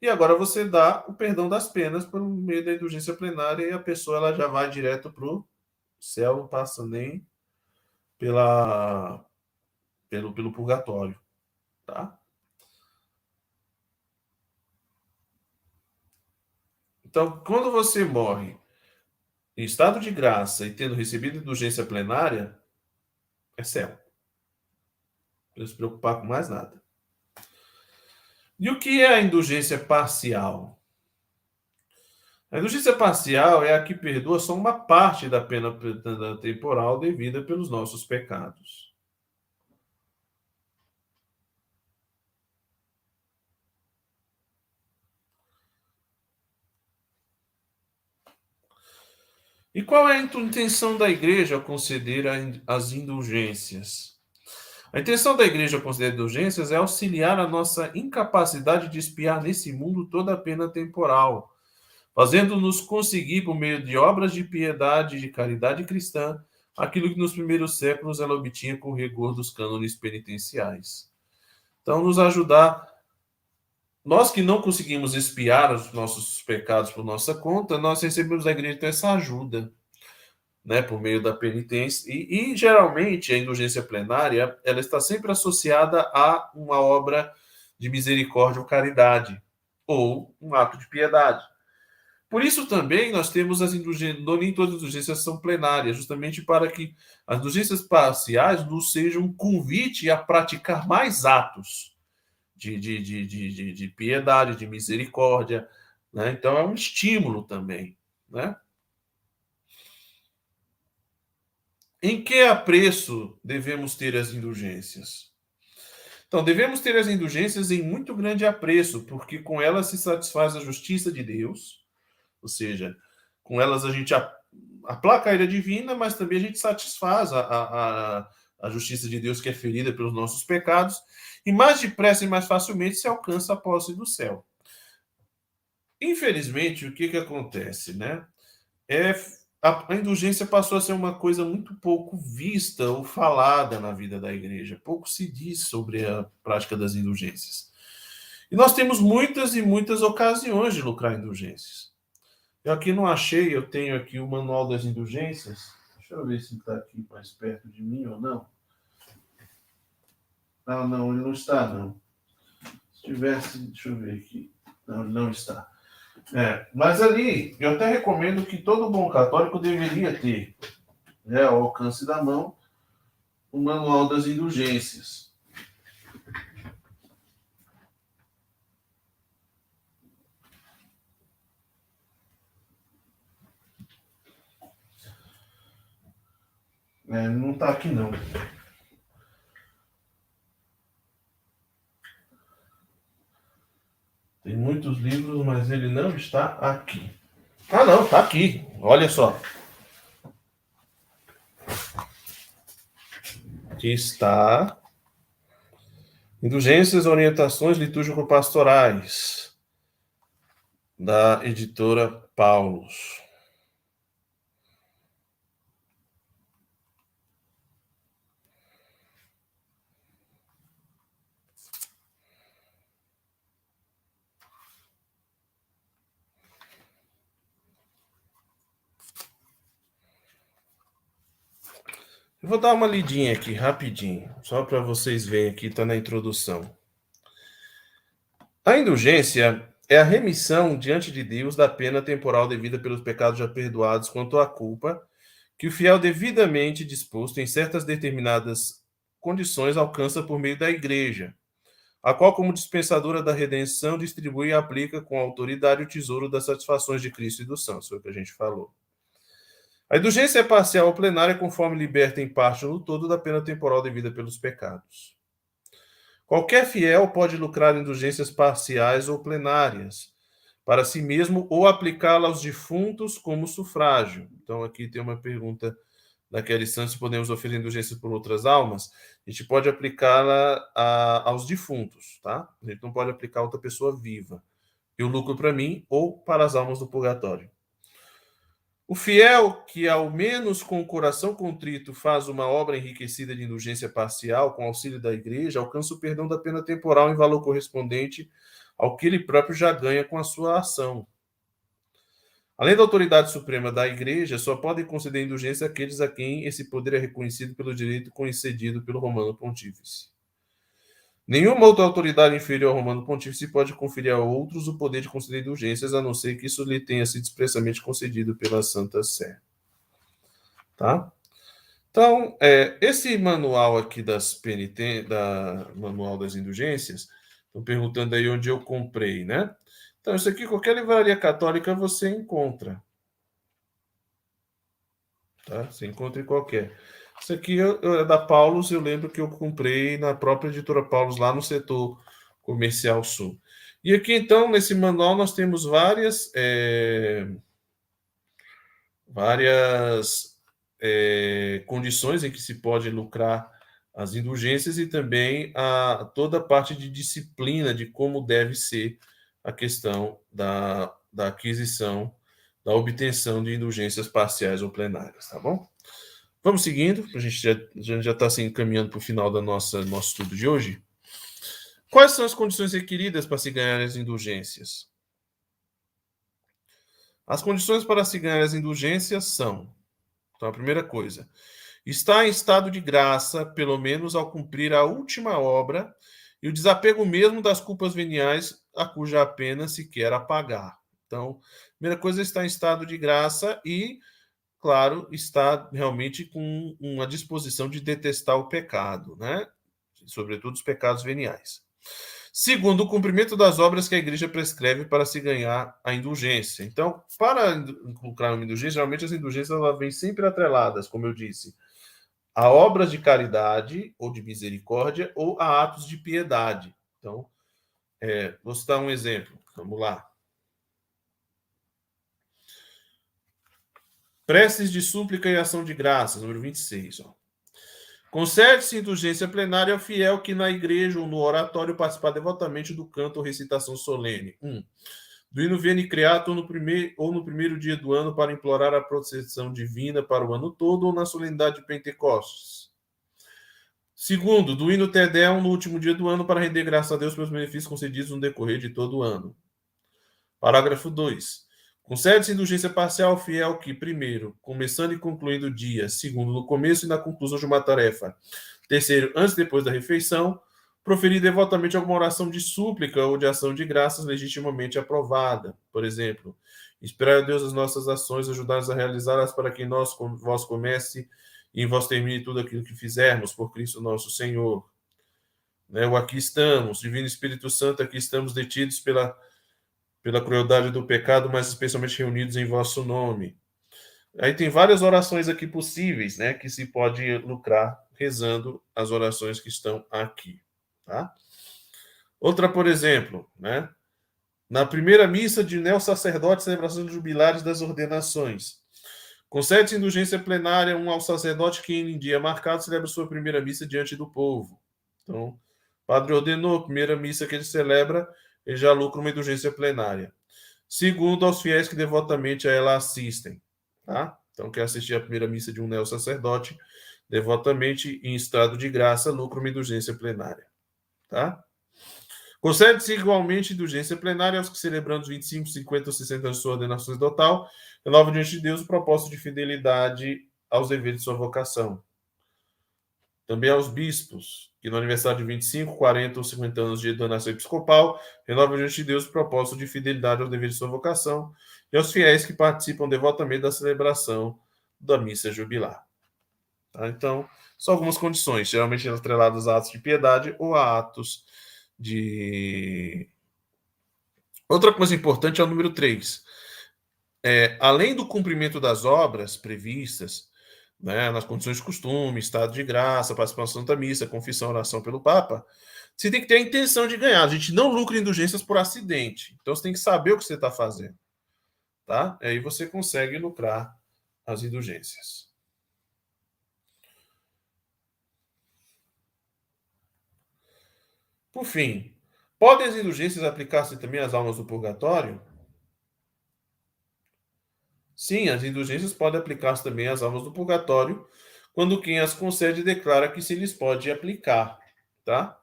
E agora você dá o perdão das penas por meio da indulgência plenária e a pessoa ela já vai direto para o céu, não passa nem pela pelo, pelo purgatório, tá? Então, quando você morre em estado de graça e tendo recebido indulgência plenária, é céu. Não se preocupar com mais nada. E o que é a indulgência parcial? A indulgência parcial é a que perdoa só uma parte da pena temporal devida pelos nossos pecados. E qual é a intenção da igreja ao conceder as indulgências? A intenção da igreja ao conceder indulgências é auxiliar a nossa incapacidade de espiar nesse mundo toda a pena temporal, fazendo-nos conseguir, por meio de obras de piedade e de caridade cristã, aquilo que nos primeiros séculos ela obtinha com o rigor dos cânones penitenciais. Então, nos ajudar nós que não conseguimos espiar os nossos pecados por nossa conta, nós recebemos da igreja então, essa ajuda, né, por meio da penitência. E, e, geralmente a indulgência plenária ela está sempre associada a uma obra de misericórdia ou caridade, ou um ato de piedade. Por isso também nós temos as indulgências, nem todas as indulgências são plenárias, justamente para que as indulgências parciais nos sejam um convite a praticar mais atos de, de, de, de, de piedade, de misericórdia. Né? Então é um estímulo também. Né? Em que apreço devemos ter as indulgências? Então, devemos ter as indulgências em muito grande apreço, porque com elas se satisfaz a justiça de Deus, ou seja, com elas a gente aplaca a ira divina, mas também a gente satisfaz a, a, a justiça de Deus que é ferida pelos nossos pecados, e mais depressa e mais facilmente se alcança a posse do céu. Infelizmente, o que, que acontece, né? É, a, a indulgência passou a ser uma coisa muito pouco vista ou falada na vida da igreja. Pouco se diz sobre a prática das indulgências. E nós temos muitas e muitas ocasiões de lucrar indulgências. Eu aqui não achei, eu tenho aqui o manual das indulgências. Deixa eu ver se está aqui mais perto de mim ou não. Não, não, ele não está, não. Se tivesse, deixa eu ver aqui. Não, ele não está. É, mas ali, eu até recomendo que todo bom católico deveria ter, né, ao alcance da mão, o Manual das Indulgências. É, não está aqui, não. Tem muitos livros, mas ele não está aqui. Ah, não, está aqui. Olha só. Aqui está. Indulgências, orientações litúrgico-pastorais, da editora Paulos. Eu vou dar uma lidinha aqui rapidinho, só para vocês verem aqui, está na introdução. A indulgência é a remissão diante de Deus da pena temporal devida pelos pecados já perdoados quanto à culpa, que o fiel devidamente disposto em certas determinadas condições alcança por meio da igreja, a qual, como dispensadora da redenção, distribui e aplica com autoridade o tesouro das satisfações de Cristo e dos santos, foi o que a gente falou. A indulgência é parcial ou plenária conforme liberta em parte ou no todo da pena temporal devida pelos pecados. Qualquer fiel pode lucrar indulgências parciais ou plenárias para si mesmo ou aplicá-la aos defuntos como sufrágio. Então, aqui tem uma pergunta da Kelly Santos: podemos oferecer indulgências por outras almas? A gente pode aplicá-la aos defuntos, tá? A gente não pode aplicar a outra pessoa viva. Eu lucro para mim ou para as almas do purgatório. O fiel que, ao menos com o coração contrito, faz uma obra enriquecida de indulgência parcial, com auxílio da igreja, alcança o perdão da pena temporal em valor correspondente ao que ele próprio já ganha com a sua ação. Além da autoridade suprema da igreja, só podem conceder indulgência aqueles a quem esse poder é reconhecido pelo direito concedido pelo Romano Pontífice. Nenhuma outra autoridade inferior ao Romano Pontífice pode conferir a outros o poder de conceder indulgências, a não ser que isso lhe tenha sido expressamente concedido pela Santa Sé. Tá? Então, é, esse manual aqui das PNT, da manual das indulgências, estão perguntando aí onde eu comprei, né? Então, isso aqui, qualquer livraria católica você encontra. Tá? Você encontra em qualquer. Isso aqui é da Paulus, eu lembro que eu comprei na própria editora Paulus, lá no setor comercial sul. E aqui, então, nesse manual, nós temos várias. É, várias é, condições em que se pode lucrar as indulgências e também a toda a parte de disciplina de como deve ser a questão da, da aquisição, da obtenção de indulgências parciais ou plenárias, tá bom? Vamos seguindo, a gente já já está se encaminhando para o final do nosso estudo de hoje. Quais são as condições requeridas para se ganhar as indulgências? As condições para se ganhar as indulgências são: então, a primeira coisa, está em estado de graça, pelo menos ao cumprir a última obra e o desapego mesmo das culpas veniais a cuja pena se quer apagar. Então, a primeira coisa está em estado de graça e claro, está realmente com uma disposição de detestar o pecado, né? Sobretudo os pecados veniais. Segundo, o cumprimento das obras que a igreja prescreve para se ganhar a indulgência. Então, para lucrar uma indulgência, geralmente as indulgências vêm sempre atreladas, como eu disse, a obras de caridade ou de misericórdia ou a atos de piedade. Então, é, vou citar um exemplo. Vamos lá. Preces de súplica e ação de graças, número 26. Concede-se indulgência plenária ao fiel que na igreja ou no oratório participar devotamente do canto ou recitação solene. 1. Um, do hino Veni Creato ou no, primeiro, ou no primeiro dia do ano para implorar a proteção divina para o ano todo ou na solenidade de Pentecostes. Segundo, do hino Tedeum no último dia do ano para render graças a Deus pelos benefícios concedidos no decorrer de todo o ano. Parágrafo 2. Concede-se indulgência parcial fiel que, primeiro, começando e concluindo o dia, segundo, no começo e na conclusão de uma tarefa, terceiro, antes e depois da refeição, proferir devotamente alguma oração de súplica ou de ação de graças legitimamente aprovada. Por exemplo, inspirar a Deus as nossas ações, ajudar-nos a realizá-las para que nós, vós comece e em vós termine tudo aquilo que fizermos, por Cristo nosso Senhor. Né? O aqui estamos, Divino Espírito Santo, aqui estamos detidos pela pela crueldade do pecado, mas especialmente reunidos em vosso nome. Aí tem várias orações aqui possíveis, né, que se pode lucrar rezando as orações que estão aqui, tá? Outra, por exemplo, né, na primeira missa de neo sacerdote, celebração de jubilares das ordenações. Concede-se indulgência plenária um ao sacerdote que em dia marcado celebra sua primeira missa diante do povo. Então, padre ordenou, primeira missa que ele celebra ele já lucra uma indulgência plenária. Segundo, aos fiéis que devotamente a ela assistem. Tá? Então, quer assistir a primeira missa de um neo-sacerdote, devotamente em estado de graça, lucra uma indulgência plenária. Tá? Concede-se igualmente indulgência plenária aos que, celebrando os 25, 50 ou 60 anos de sua ordenação total, renovam diante de Deus o propósito de fidelidade aos deveres de sua vocação. Também aos bispos, que no aniversário de 25, 40 ou 50 anos de donação episcopal, renova diante de Deus o propósito de fidelidade ao dever de sua vocação, e aos fiéis que participam devotamente da celebração da missa jubilar. Tá? Então, são algumas condições, geralmente atreladas a atos de piedade ou a atos de. Outra coisa importante é o número 3. É, além do cumprimento das obras previstas né, nas condições de costume, estado de graça, participação da missa, confissão, oração pelo Papa, você tem que ter a intenção de ganhar. A gente não lucra indulgências por acidente. Então você tem que saber o que você está fazendo. Tá? Aí você consegue lucrar as indulgências. Por fim, podem as indulgências aplicar-se também às almas do purgatório? Sim, as indulgências podem aplicar-se também às almas do purgatório, quando quem as concede declara que se lhes pode aplicar, tá?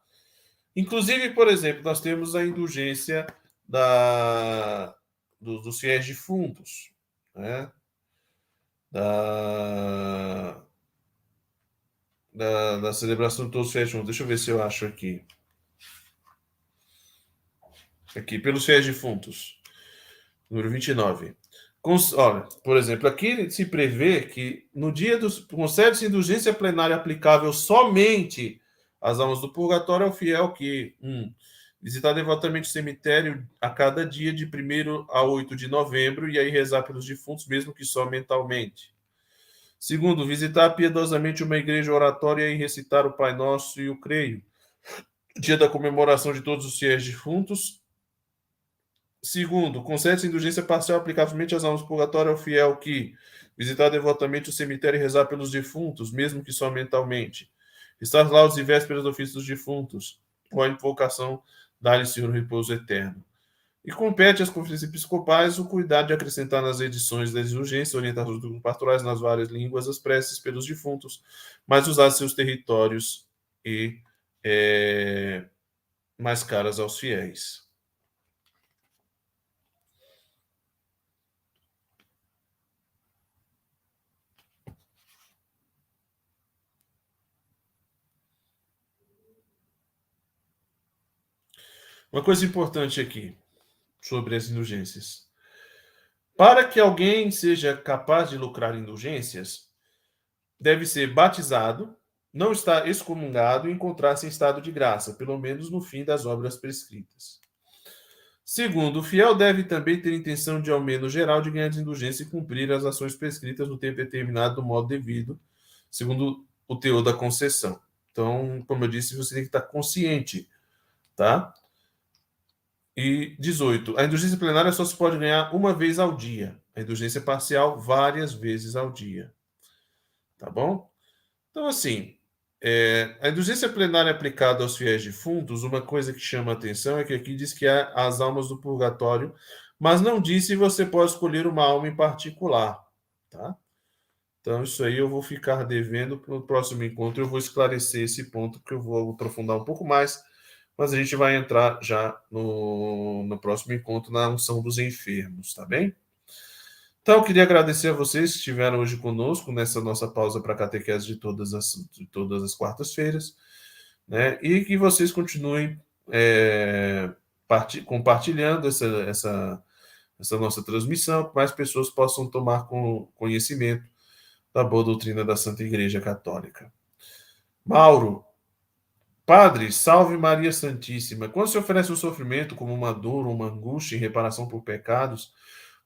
Inclusive, por exemplo, nós temos a indulgência da, do, dos fiéis defuntos, né? Da, da, da celebração de todos os fiéis defuntos. Deixa eu ver se eu acho aqui. Aqui, pelos fiéis defuntos. Número 29. Olha, por exemplo, aqui se prevê que no dia dos concede-se indulgência plenária aplicável somente às almas do purgatório ao fiel que um, visitar devotamente o cemitério a cada dia de 1 a 8 de novembro e aí rezar pelos defuntos, mesmo que só mentalmente. Segundo, visitar piedosamente uma igreja oratória e recitar o Pai Nosso e o Creio. Dia da comemoração de todos os fiéis defuntos, Segundo, concede-se indulgência parcial aplicavelmente às almas do purgatório ao fiel que visitar devotamente o cemitério e rezar pelos defuntos, mesmo que só mentalmente. Estar lá os vésperas do ofício dos defuntos, ou a invocação dar-lhe Senhor repouso eterno. E compete às conferências episcopais o cuidado de acrescentar nas edições das urgências orientações do pastorais nas várias línguas as preces pelos defuntos, mas usar seus territórios e é, mais caras aos fiéis. Uma coisa importante aqui sobre as indulgências. Para que alguém seja capaz de lucrar indulgências, deve ser batizado, não estar excomungado e encontrar-se em estado de graça, pelo menos no fim das obras prescritas. Segundo, o fiel deve também ter intenção de, ao menos geral, de ganhar de indulgência e cumprir as ações prescritas no tempo determinado do modo devido, segundo o teor da concessão. Então, como eu disse, você tem que estar consciente, tá? E 18. A indulgência plenária só se pode ganhar uma vez ao dia. A indulgência parcial, várias vezes ao dia. Tá bom? Então, assim, é, a indulgência plenária aplicada aos fiéis defuntos, uma coisa que chama a atenção é que aqui diz que há as almas do purgatório, mas não diz se você pode escolher uma alma em particular. Tá? Então, isso aí eu vou ficar devendo para o próximo encontro. Eu vou esclarecer esse ponto, que eu vou aprofundar um pouco mais mas a gente vai entrar já no, no próximo encontro na unção dos enfermos, tá bem? Então, eu queria agradecer a vocês que estiveram hoje conosco nessa nossa pausa para catequese de todas as, de todas as quartas-feiras, né? E que vocês continuem é, part, compartilhando essa, essa, essa nossa transmissão, que mais pessoas possam tomar com, conhecimento da boa doutrina da Santa Igreja Católica. Mauro, Padre, salve Maria Santíssima. Quando se oferece um sofrimento como uma dor, uma angústia em reparação por pecados,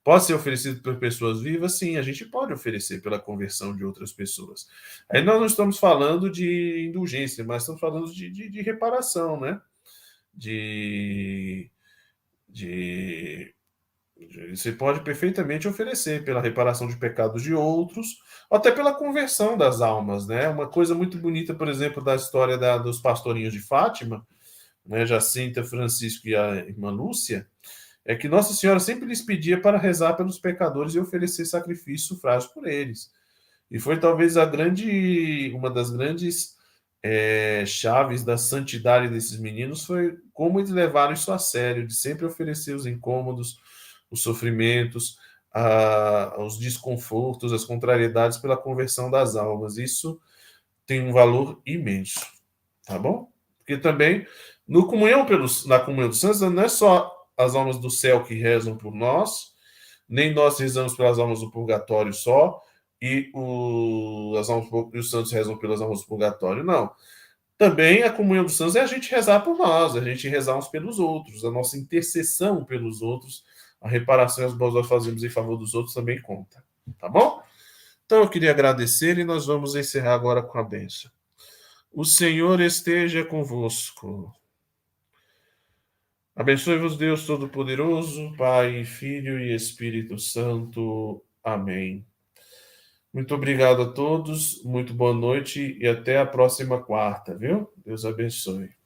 pode ser oferecido por pessoas vivas? Sim, a gente pode oferecer pela conversão de outras pessoas. Aí nós não estamos falando de indulgência, mas estamos falando de, de, de reparação, né? De, de você pode perfeitamente oferecer pela reparação de pecados de outros, ou até pela conversão das almas, né? Uma coisa muito bonita, por exemplo, da história da, dos pastorinhos de Fátima, né, Jacinta, Francisco e a irmã Lúcia, é que Nossa Senhora sempre lhes pedia para rezar pelos pecadores e oferecer sacrifício sufrágio por eles. E foi talvez a grande, uma das grandes é, chaves da santidade desses meninos foi como eles levaram isso a sério, de sempre oferecer os incômodos, os sofrimentos, a, os desconfortos, as contrariedades pela conversão das almas. Isso tem um valor imenso, tá bom? Porque também no comunhão pelos, na comunhão dos santos não é só as almas do céu que rezam por nós, nem nós rezamos pelas almas do purgatório só e o, as almas, os santos rezam pelas almas do purgatório, não. Também a comunhão dos santos é a gente rezar por nós, a gente rezar uns pelos outros, a nossa intercessão pelos outros a reparação e as boas nós fazemos em favor dos outros também conta. Tá bom? Então eu queria agradecer e nós vamos encerrar agora com a bênção. O Senhor esteja convosco. Abençoe-vos, Deus Todo-Poderoso, Pai, Filho e Espírito Santo. Amém. Muito obrigado a todos, muito boa noite e até a próxima quarta, viu? Deus abençoe.